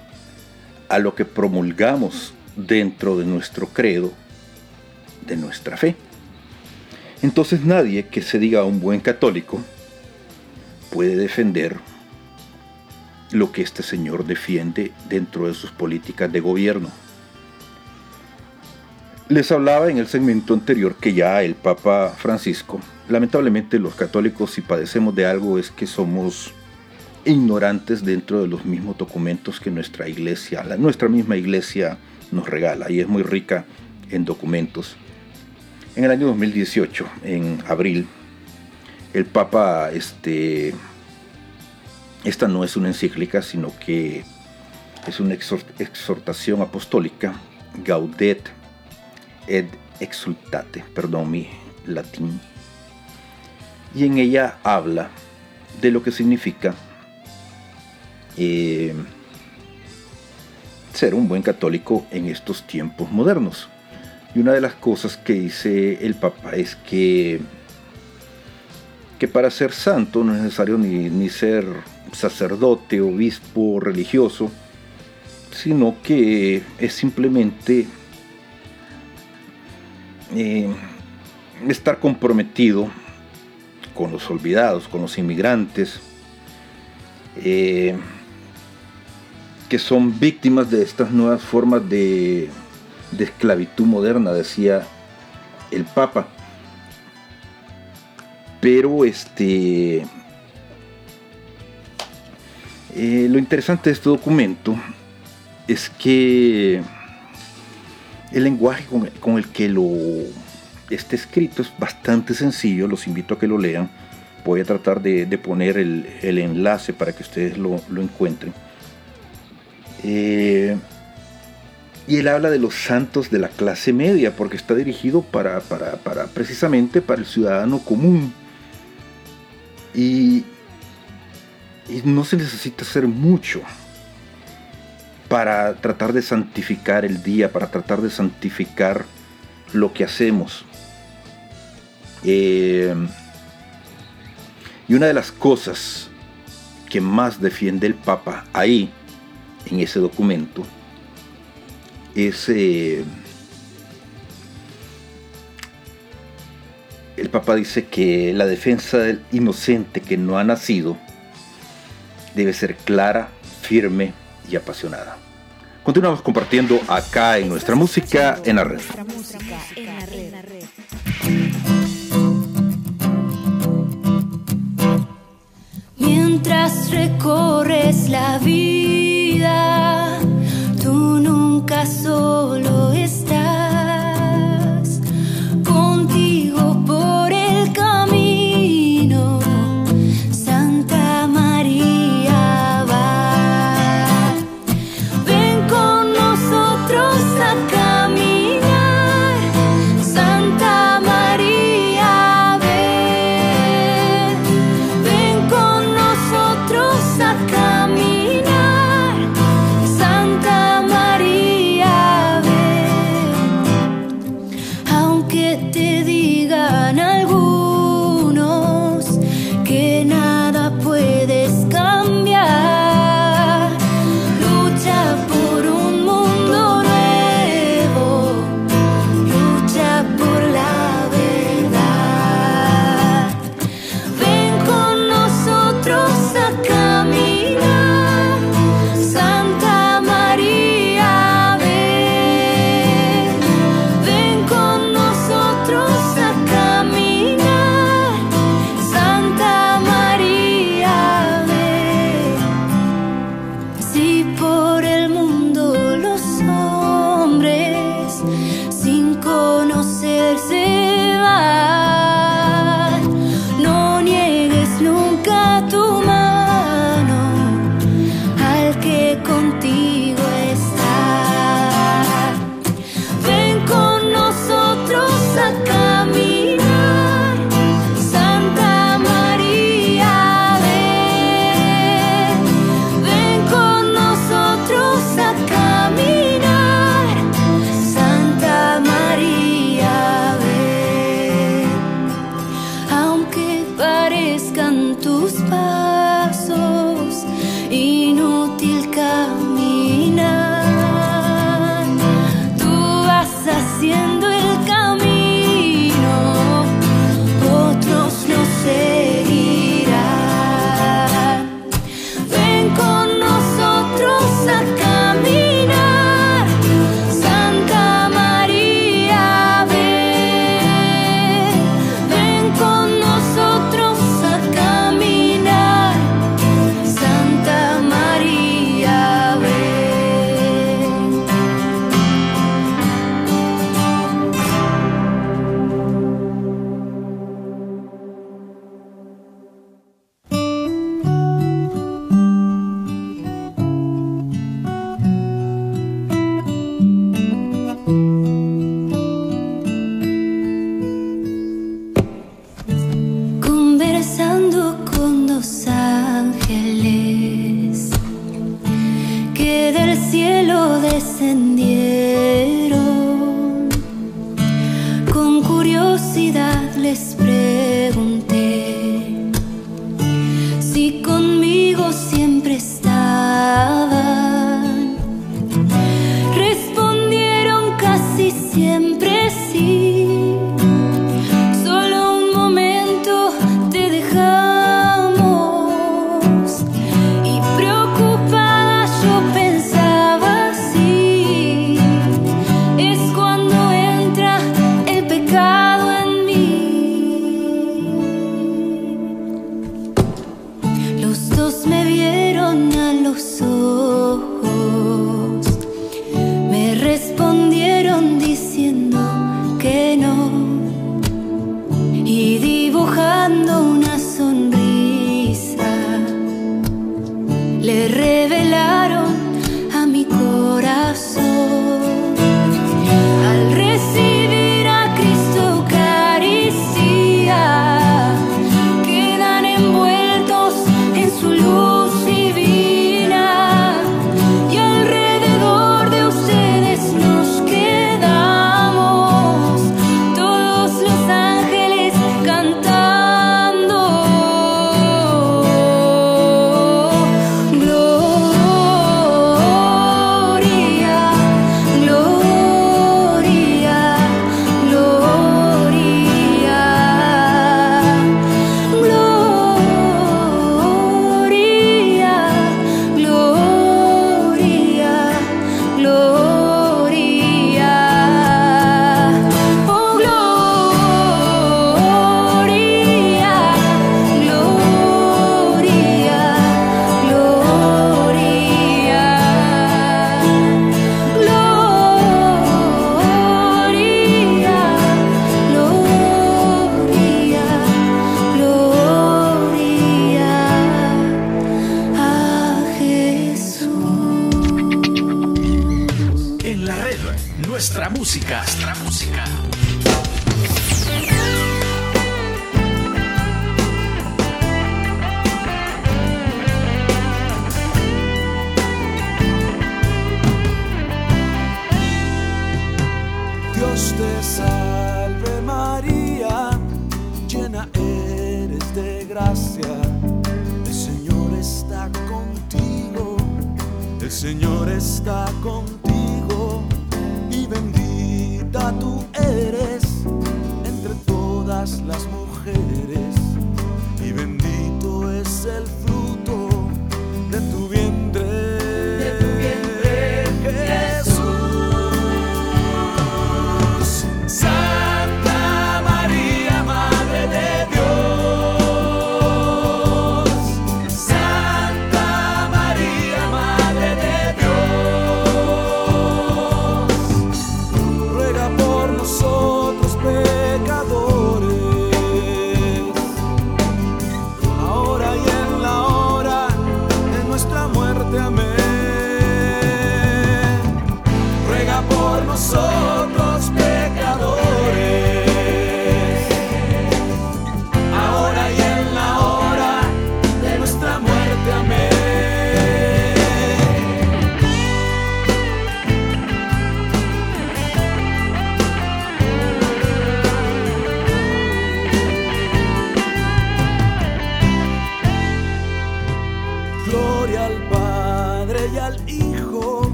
S4: a lo que promulgamos dentro de nuestro credo, de nuestra fe. Entonces nadie que se diga un buen católico puede defender lo que este señor defiende dentro de sus políticas de gobierno. Les hablaba en el segmento anterior que ya el Papa Francisco, lamentablemente los católicos si padecemos de algo es que somos ignorantes dentro de los mismos documentos que nuestra iglesia, la, nuestra misma iglesia nos regala y es muy rica en documentos. En el año 2018, en abril, el Papa, este, esta no es una encíclica, sino que es una exhortación apostólica, Gaudet ed exultate, perdón mi latín. Y en ella habla de lo que significa eh, ser un buen católico en estos tiempos modernos. Y una de las cosas que dice el Papa es que, que para ser santo no es necesario ni, ni ser sacerdote, obispo, religioso, sino que es simplemente eh, estar comprometido con los olvidados, con los inmigrantes, eh, que son víctimas de estas nuevas formas de, esclavitud moderna, decía el Papa. Pero este, eh, lo interesante de este documento es que el lenguaje con, el que lo está escrito es bastante sencillo, los invito a que lo lean. Voy a tratar de, poner el, enlace para que ustedes lo, encuentren. Eh, y él habla de los santos de la clase media, porque está dirigido para, para, precisamente para el ciudadano común. Y, no se necesita hacer mucho para tratar de santificar el día, para tratar de santificar lo que hacemos. Eh, y una de las cosas que más defiende el Papa ahí, en ese documento, es eh, el Papa dice que la defensa del inocente que no ha nacido debe ser clara, firme y apasionada. Continuamos compartiendo acá en nuestra música en la red.
S10: Mientras recorres la vida, tú nunca solo contigo
S11: y
S9: bendita tú eres entre todas las mujeres y bendito es el fruto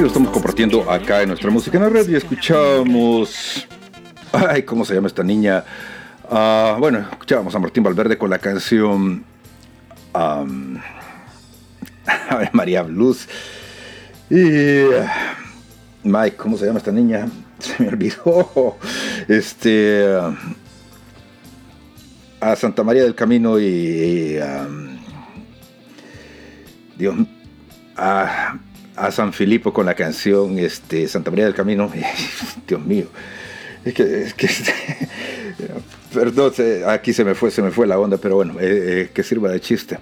S4: lo estamos compartiendo acá en nuestra música en la red. Y escuchamos. Ay, ¿cómo se llama esta niña? Ah, bueno, escuchábamos a Martín Valverde con la canción. Um, [laughs] María Blues. Y. Mike, ¿cómo se llama esta niña? [laughs] Se me olvidó. Este. A Santa María del Camino y. y um, Dios. A, a, San Filipo con la canción este, Santa María del Camino. [laughs] Dios mío. Es que, es que [laughs] perdón, aquí se me fue, se me fue la onda, pero bueno, eh, eh, que sirva de chiste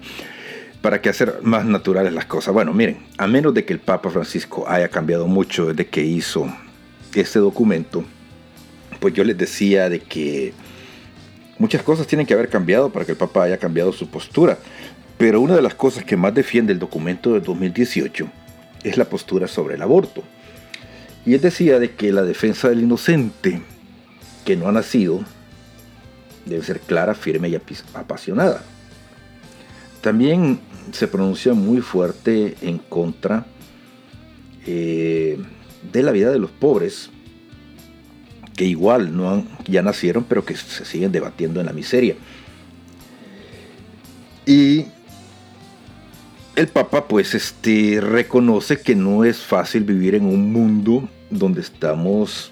S4: para que hacer más naturales las cosas. Bueno, miren, a menos de que el Papa Francisco haya cambiado mucho desde que hizo este documento, pues yo les decía de que muchas cosas tienen que haber cambiado para que el Papa haya cambiado su postura. Pero una de las cosas que más defiende el documento de 2018 es la postura sobre el aborto. Y él decía de que la defensa del inocente que no ha nacido debe ser clara, firme y apasionada. También se pronuncia muy fuerte en contra eh, de la vida de los pobres, que igual no han, ya nacieron, pero que se siguen debatiendo en la miseria. Y el Papa pues este, reconoce que no es fácil vivir en un mundo donde estamos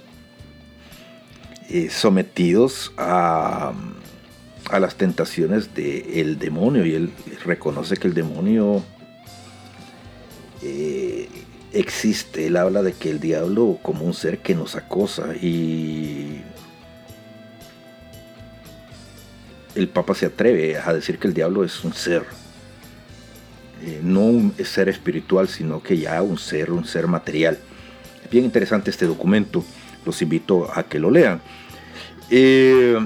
S4: eh, sometidos a, a, las tentaciones del demonio y él reconoce que el demonio eh, existe. Él habla de que el diablo como un ser que nos acosa y el Papa se atreve a decir que el diablo es un ser eh, no un ser espiritual, sino que ya un ser, un ser material. Bien interesante este documento, los invito a que lo lean. Eh,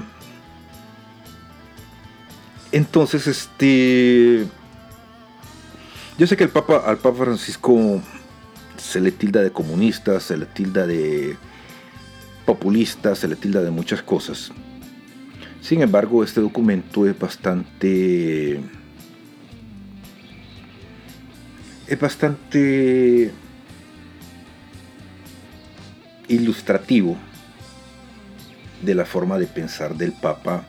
S4: entonces, este, yo sé que el Papa, al Papa Francisco se le tilda de comunista, se le tilda de populista, se le tilda de muchas cosas. Sin embargo, este documento es bastante es bastante ilustrativo de la forma de pensar del Papa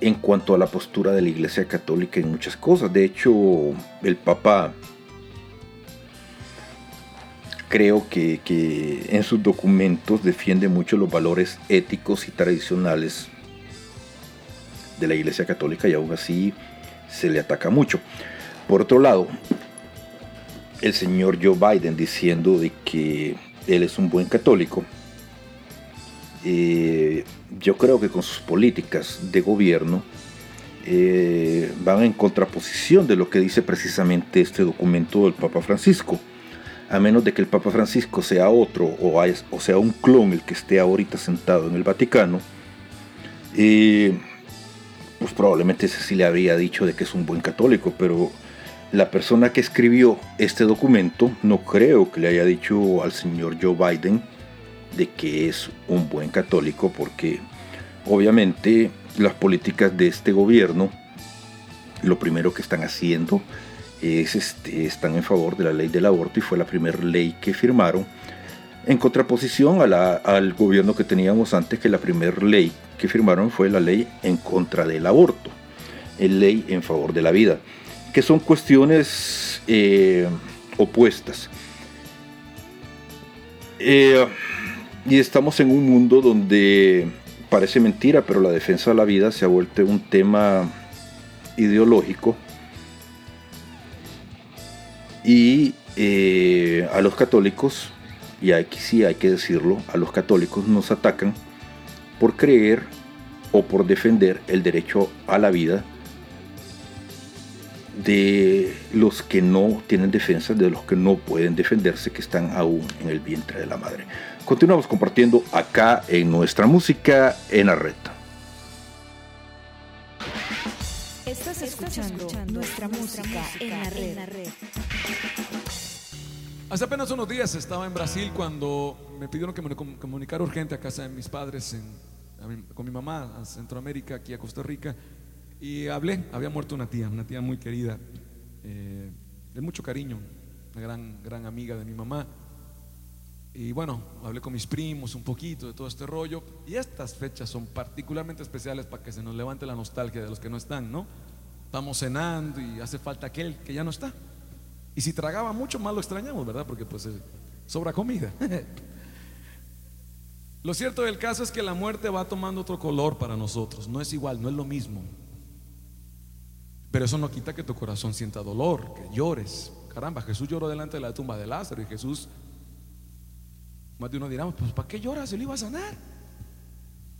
S4: en cuanto a la postura de la Iglesia Católica en muchas cosas. De hecho, el Papa creo que, que, en sus documentos defiende mucho los valores éticos y tradicionales de la Iglesia Católica y aún así se le ataca mucho. Por otro lado, el señor Joe Biden diciendo de que él es un buen católico, eh, yo creo que con sus políticas de gobierno eh, van en contraposición de lo que dice precisamente este documento del Papa Francisco. A menos de que el Papa Francisco sea otro o, sea un clon el que esté ahorita sentado en el Vaticano, eh, pues probablemente ese sí le habría dicho de que es un buen católico, pero la persona que escribió este documento no creo que le haya dicho al señor Joe Biden de que es un buen católico porque obviamente las políticas de este gobierno lo primero que están haciendo es este, están en favor de la ley del aborto y fue la primera ley que firmaron en contraposición al gobierno que teníamos antes que la primera ley que firmaron fue la ley en contra del aborto, el ley en favor de la vida que son cuestiones eh, opuestas. Eh, y estamos en un mundo donde parece mentira, pero la defensa de la vida se ha vuelto un tema ideológico. Y eh, a los católicos, y aquí sí hay que decirlo, a los católicos nos atacan por creer o por defender el derecho a la vida de los que no tienen defensa, de los que no pueden defenderse, que están aún en el vientre de la madre. Continuamos compartiendo acá en nuestra música en la red.
S1: Estás escuchando, nuestra, música, en la red.
S9: Hace apenas unos días estaba en Brasil cuando me pidieron que me comunicara urgente a casa de mis padres, con mi mamá, a Centroamérica, aquí a Costa Rica. Y hablé, había muerto una tía, una tía muy querida, eh, de mucho cariño, una gran, gran amiga de mi mamá. Y bueno, hablé con mis primos un poquito de todo este rollo. Y estas fechas son particularmente especiales para que se nos levante la nostalgia de los que no están, ¿no? Estamos cenando y hace falta aquel que ya no está. Y si tragaba mucho más lo extrañamos, ¿verdad? Porque pues eh, sobra comida. [laughs] lo cierto del caso es que la muerte va tomando otro color para nosotros. No es igual, no es lo mismo. Pero eso no quita que tu corazón sienta dolor, que llores. Caramba, Jesús lloró delante de la tumba de Lázaro y Jesús, más de uno dirá, pues ¿para qué lloras si lo iba a sanar?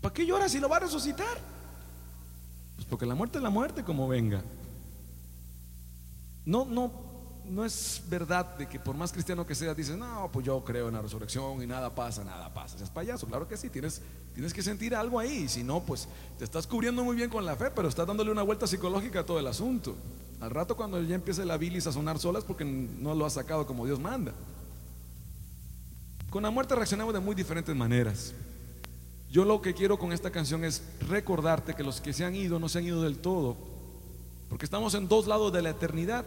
S9: ¿Para qué lloras si lo va a resucitar? Pues porque la muerte es la muerte como venga. No, no, no es verdad de que por más cristiano que seas, dices, no, pues yo creo en la resurrección y nada pasa, nada pasa. Seas payaso, claro que sí, tienes, tienes que sentir algo ahí. Si no, pues te estás cubriendo muy bien con la fe, pero estás dándole una vuelta psicológica a todo el asunto. Al rato cuando ya empiece la bilis a sonar solas porque no lo has sacado como Dios manda. Con la muerte reaccionamos de muy diferentes maneras. Yo lo que quiero con esta canción es recordarte que los que se han ido no se han ido del todo, porque estamos en dos lados de la eternidad.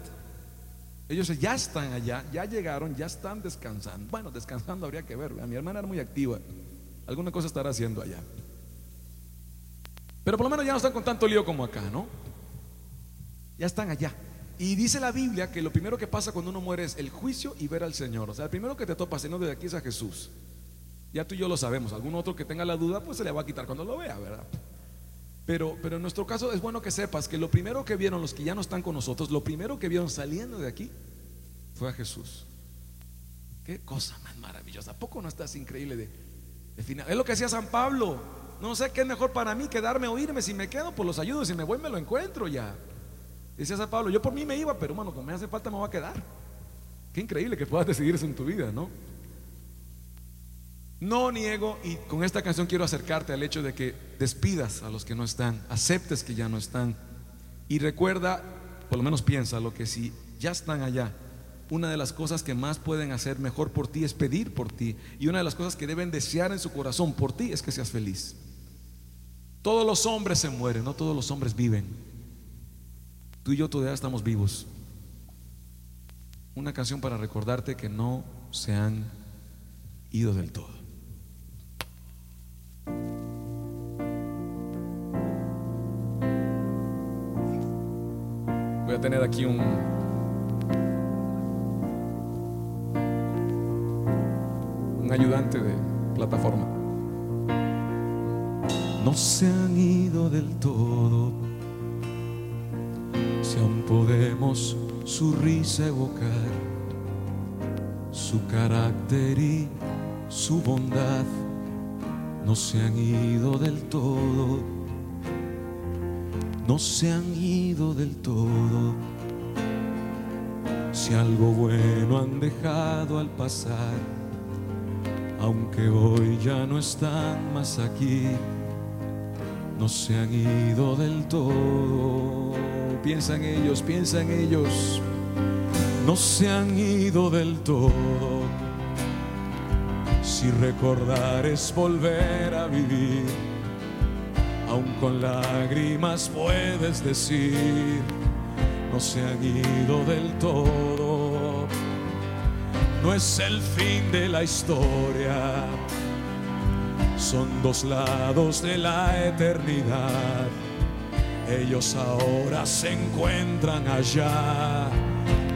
S9: Ellos ya están allá, ya llegaron, ya están descansando. Bueno, descansando habría que ver. Mi hermana era muy activa. Alguna cosa estará haciendo allá. Pero por lo menos ya no están con tanto lío como acá, ¿no? Ya están allá. Y dice la Biblia que lo primero que pasa cuando uno muere es el juicio y ver al Señor. O sea, el primero que te topa, no de aquí es a Jesús. Ya tú y yo lo sabemos. Algún otro que tenga la duda, pues se le va a quitar cuando lo vea, ¿verdad? Pero, pero en nuestro caso es bueno que sepas que lo primero que vieron los que ya no están con nosotros, lo primero que vieron saliendo de aquí fue a Jesús. Qué cosa más maravillosa. ¿A poco no estás increíble de, final? Es lo que hacía San Pablo. No sé qué es mejor para mí quedarme o irme. Si me quedo, pues los ayudo. Si me voy, me lo encuentro ya. Decía San Pablo, yo por mí me iba, pero hermano, como me hace falta, me va a quedar. Qué increíble que puedas decidir eso en tu vida, ¿no? No niego y con esta canción quiero acercarte al hecho de que despidas a los que no están, aceptes que ya no están y recuerda, por lo menos piensa lo que si ya están allá, una de las cosas que más pueden hacer mejor por ti es pedir por ti y una de las cosas que deben desear en su corazón por ti es que seas feliz. Todos los hombres se mueren, no todos los hombres viven. Tú y yo todavía estamos vivos. Una canción para recordarte que no se han ido del todo. Voy a tener aquí un un ayudante de plataforma. No se han ido del todo. Si aún podemos su risa evocar, su carácter y su bondad no se han ido del todo, no se han ido del todo. Si algo bueno han dejado al pasar, aunque hoy ya no están más aquí, no se han ido del todo. Piensa en ellos, piensa en ellos, no se han ido del todo. Si recordar es volver a vivir, aun con lágrimas puedes decir, no se han ido del todo. No es el fin de la historia, son dos lados de la eternidad. Ellos ahora se encuentran allá,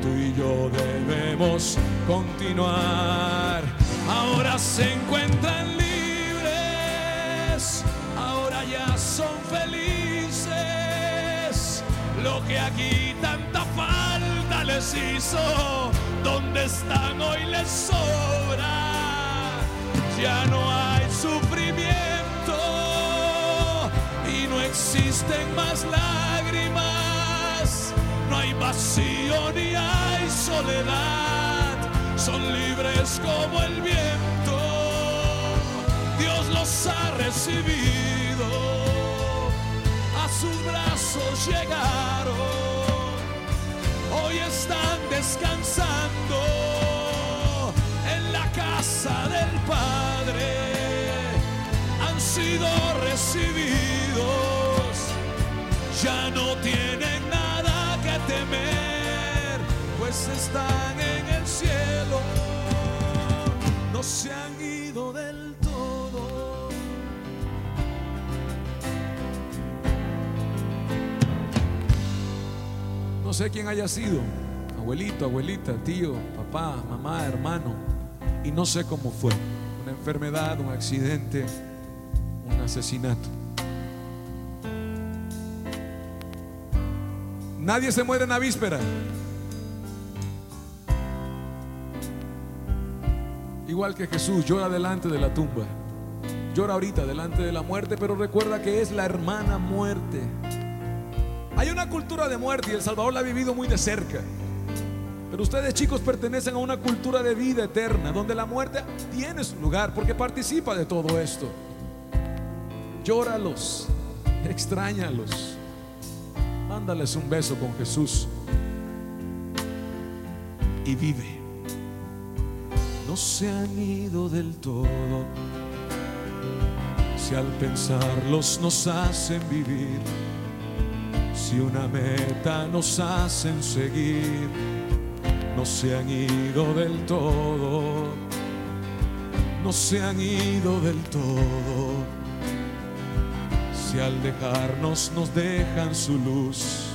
S9: tú y yo debemos continuar ahora se encuentran libres, ahora ya son felices. Lo que aquí tanta falta les hizo, donde están hoy les sobra. Ya no hay sufrimiento y no existen más lágrimas, no hay vacío ni hay soledad son libres como el viento. Dios los ha recibido, a sus brazos llegaron. Hoy están descansando en la casa del Padre. Han sido recibidos, ya no tienen nada que temer, pues están en cielo. No se han ido del todo. No sé quién haya sido, abuelito, abuelita, tío, papá, mamá, hermano, y no sé cómo fue. Una enfermedad, un accidente, un asesinato. Nadie se muere en la víspera. Igual que Jesús llora delante de la tumba. Llora ahorita delante de la muerte, pero recuerda que es la hermana muerte. Hay una cultura de muerte y El Salvador la ha vivido muy de cerca. Pero ustedes chicos pertenecen a una cultura de vida eterna, donde la muerte tiene su lugar porque participa de todo esto. Llóralos, extrañalos, mándales un beso con Jesús y vive. Se han ido del todo, si al pensarlos nos hacen vivir, si una meta nos hacen seguir, no se han ido del todo, no se han ido del todo. Si al dejarnos nos dejan su luz,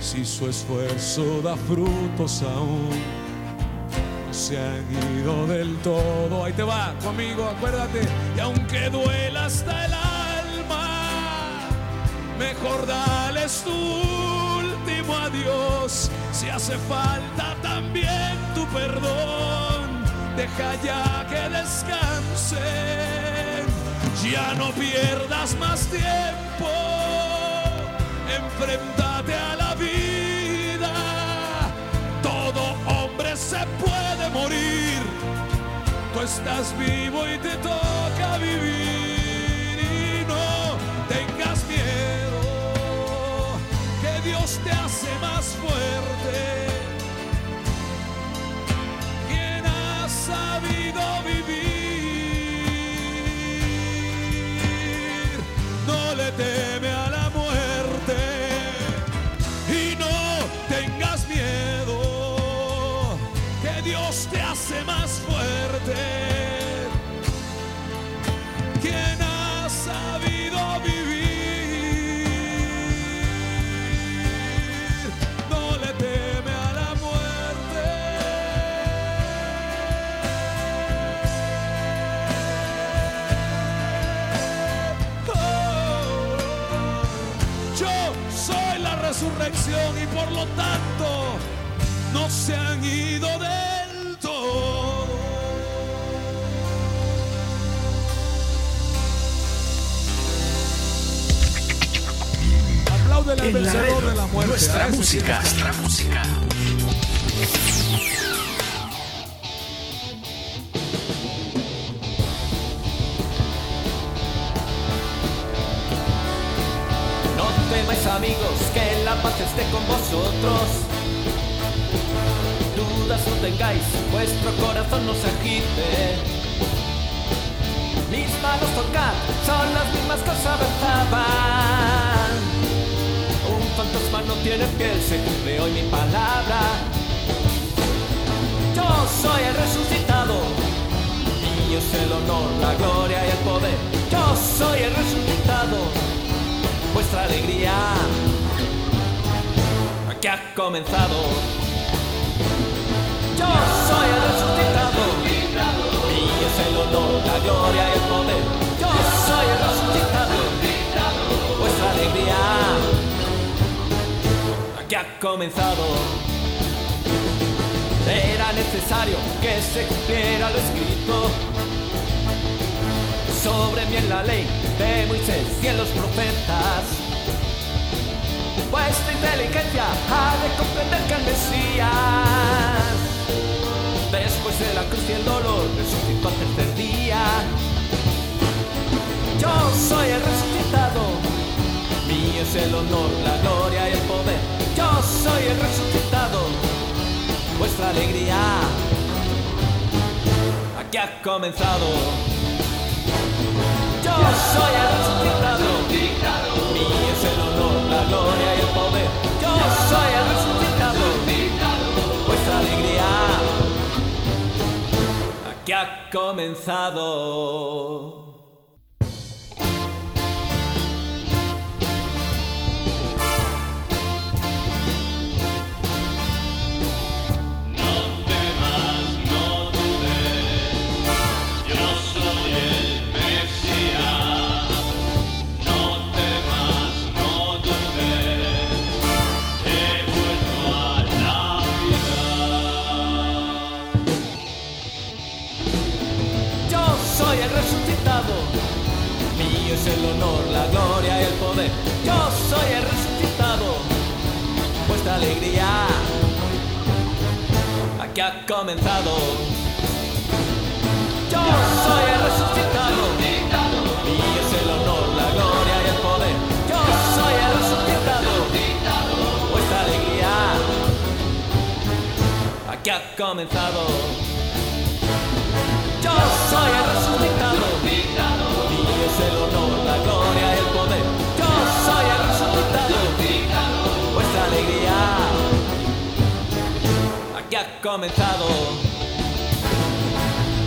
S9: si su esfuerzo da frutos aún, se han ido del todo. Ahí te va conmigo, acuérdate. Y aunque duela hasta el alma, mejor dales tu último adiós. Si hace falta también tu perdón, deja ya que descansen. Ya no pierdas más tiempo, enfréntate a la vida. Todo hombre se puede morir, tú estás vivo y te toca vivir. Y no tengas miedo, que Dios te hace más fuerte. Quien ha sabido vivir. no le teme resurrección y por lo tanto no se han ido del todo. Apláudele al vencedor
S7: red,
S9: de la muerte.
S7: nuestra
S9: ese
S7: música, nuestra música.
S3: Paz esté con vosotros. Dudas no tengáis, vuestro corazón no se agite. Mis manos tocar son las mismas que os abrazaban. Un fantasma no tiene piel, se cumple hoy mi palabra. Yo soy el resucitado, mío es el honor, la gloria y el poder. Yo soy el resucitado vuestra alegría aquí ha comenzado. Yo soy el resucitado, mío es el honor, la gloria y el poder. Yo soy el resucitado, vuestra alegría aquí ha comenzado. Era necesario que se cumpliera lo escrito sobre mí en la ley de Moisés y en los profetas. Vuestra inteligencia ha de comprender que el Mesías, después de la cruz y el dolor, resucitó al tercer día. Yo soy el resucitado, mío es el honor, la gloria y el poder. Yo soy el resucitado, vuestra alegría aquí ha comenzado. Yo soy el resucitado, mío es el honor, gloria y el poder. Yo soy el resucitado, vuestra alegría. Aquí ha comenzado.
S12: el
S3: honor, la gloria y el poder. Yo soy el resucitado, vuestra alegría aquí ha comenzado. Yo soy el resucitado, y es el honor, la gloria y el poder. Yo soy el resucitado, vuestra alegría aquí ha comenzado. Yo soy el resucitado. comenzado.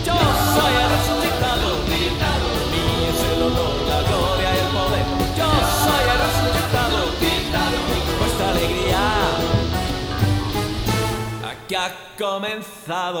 S3: Yo soy el resucitado, mío es el honor, la gloria y el poder. Yo soy el resucitado, vuestra alegría aquí ha comenzado.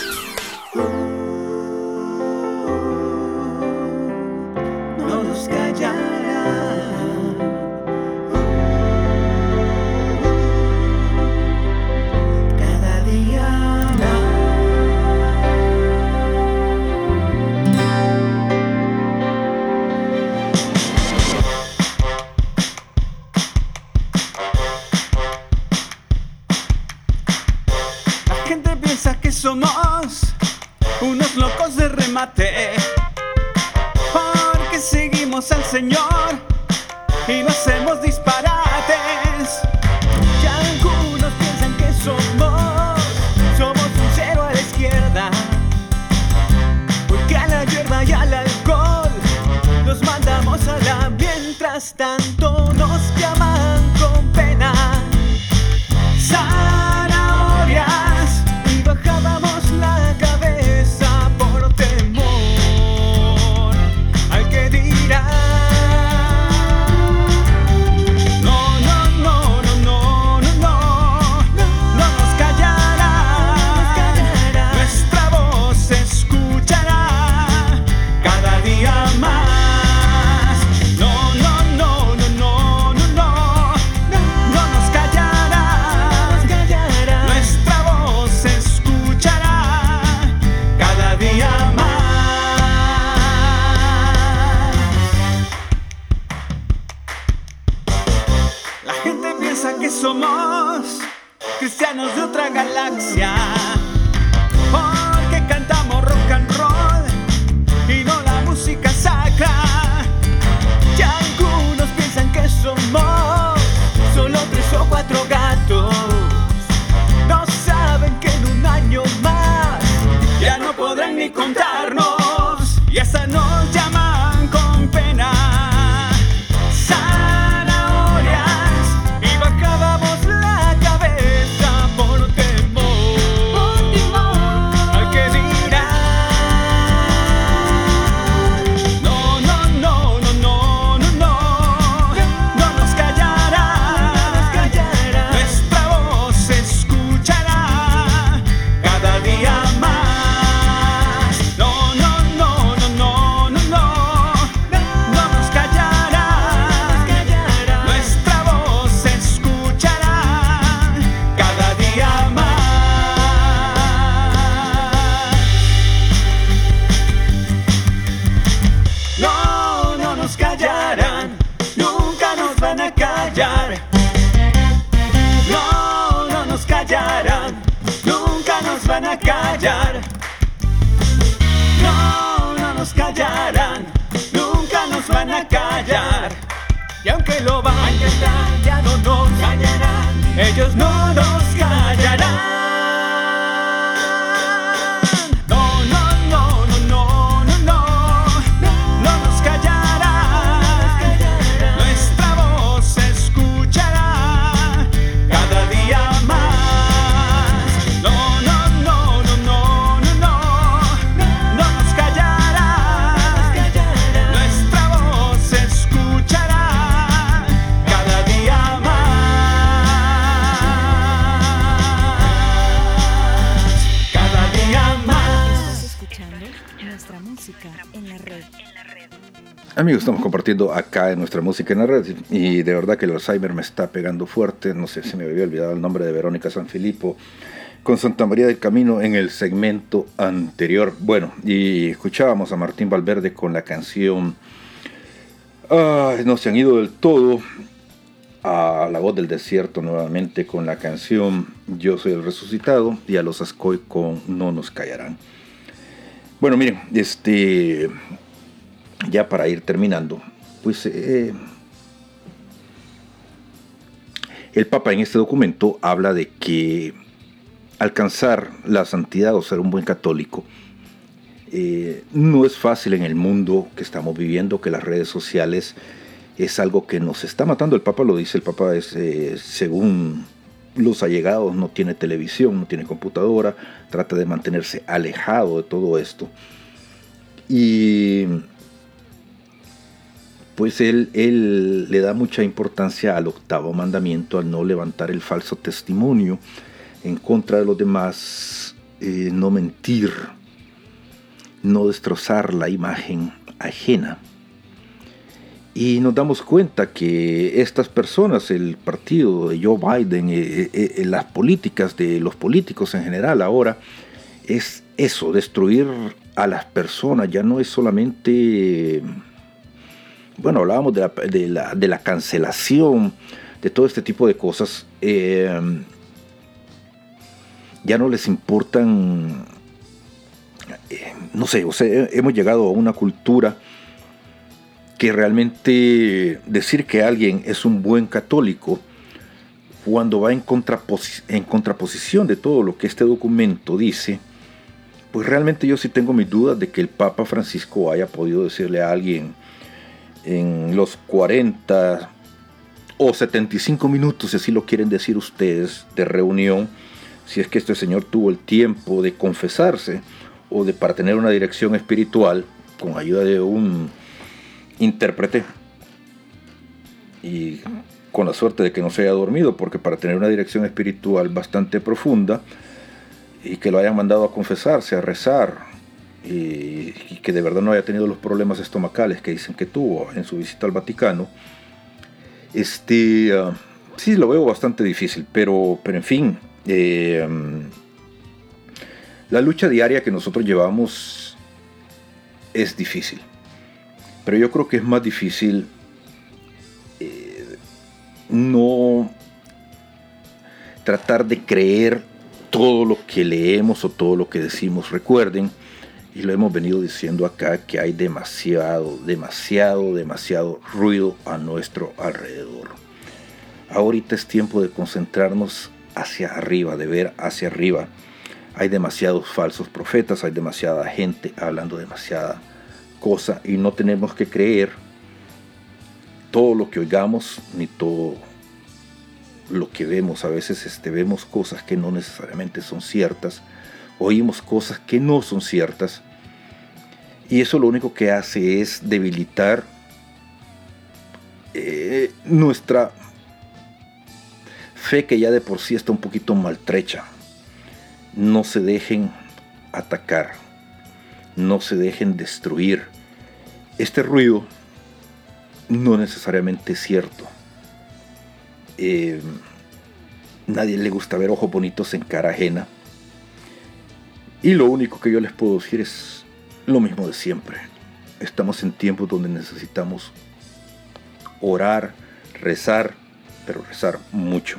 S13: a callar.
S2: Y aunque lo vayan, ya no nos callarán. Ellos no nos callarán.
S4: Amigos, estamos compartiendo acá en nuestra música en la red y de verdad que el Alzheimer me está pegando fuerte. No sé si me había olvidado el nombre de Verónica Sanfilippo con Santa María del Camino en el segmento anterior. Bueno, y escuchábamos a Martín Valverde con la canción Ay, No se han ido del todo a La Voz del Desierto nuevamente con la canción Yo soy el resucitado y a los Ascoy con No nos callarán. Bueno, miren, este ya para ir terminando, pues eh, el Papa en este documento habla de que alcanzar la santidad o ser un buen católico eh, no es fácil en el mundo que estamos viviendo, que las redes sociales es algo que nos está matando. El Papa lo dice, el Papa es, eh, según los allegados, no tiene televisión, no tiene computadora, trata de mantenerse alejado de todo esto. Y pues él, le da mucha importancia al octavo mandamiento, al no levantar el falso testimonio en contra de los demás, eh, no mentir, no destrozar la imagen ajena. Y nos damos cuenta que estas personas, el partido de Joe Biden, eh, eh, las políticas de los políticos en general ahora, es eso, destruir a las personas, ya no es solamente bueno, hablábamos de la, de la, cancelación, de todo este tipo de cosas, eh, ya no les importan, eh, no sé, o sea, hemos llegado a una cultura que realmente decir que alguien es un buen católico cuando va en, contrapos en contraposición de todo lo que este documento dice, pues realmente yo sí tengo mis dudas de que el Papa Francisco haya podido decirle a alguien, en los 40 o 75 minutos, si así lo quieren decir ustedes, de reunión, si es que este señor tuvo el tiempo de confesarse o de para tener una dirección espiritual con ayuda de un intérprete y con la suerte de que no se haya dormido, porque para tener una dirección espiritual bastante profunda y que lo hayan mandado a confesarse, a rezar, y, que de verdad no haya tenido los problemas estomacales que dicen que tuvo en su visita al Vaticano, este, uh, sí lo veo bastante difícil, pero, pero en fin, eh, la lucha diaria que nosotros llevamos es difícil, pero yo creo que es más difícil eh, no tratar de creer todo lo que leemos o todo lo que decimos. Recuerden, y lo hemos venido diciendo acá, que hay demasiado, demasiado, demasiado ruido a nuestro alrededor. Ahorita es tiempo de concentrarnos hacia arriba, de ver hacia arriba. Hay demasiados falsos profetas, hay demasiada gente hablando demasiada cosa y no tenemos que creer todo lo que oigamos ni todo lo que vemos. A veces este, vemos cosas que no necesariamente son ciertas oímos cosas que no son ciertas y eso lo único que hace es debilitar eh, nuestra fe que ya de por sí está un poquito maltrecha. No se dejen atacar, no se dejen destruir. Este ruido no necesariamente es cierto. Eh, nadie le gusta ver ojos bonitos en cara ajena y lo único que yo les puedo decir es lo mismo de siempre. Estamos en tiempos donde necesitamos orar, rezar, pero rezar mucho.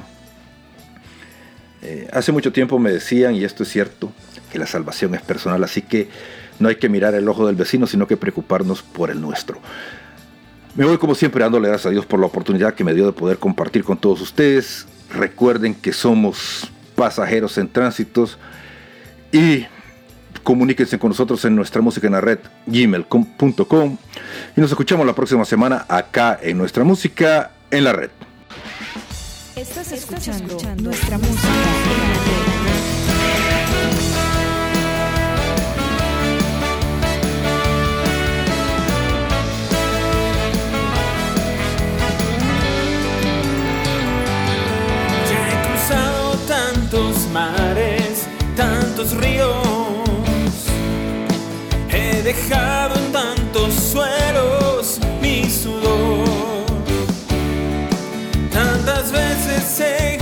S4: Eh, hace mucho tiempo me decían, y esto es cierto, que la salvación es personal, así que no hay que mirar el ojo del vecino, sino que preocuparnos por el nuestro. Me voy como siempre dándole gracias a Dios por la oportunidad que me dio de poder compartir con todos ustedes. Recuerden que somos pasajeros en tránsitos y comuníquense con nosotros en nuestra música en la red gmail.com. Y nos escuchamos la próxima semana acá en nuestra música en la red.
S1: Estás escuchando, nuestra música en la red.
S3: mares ríos, he dejado en tantos suelos mi sudor. Tantas veces he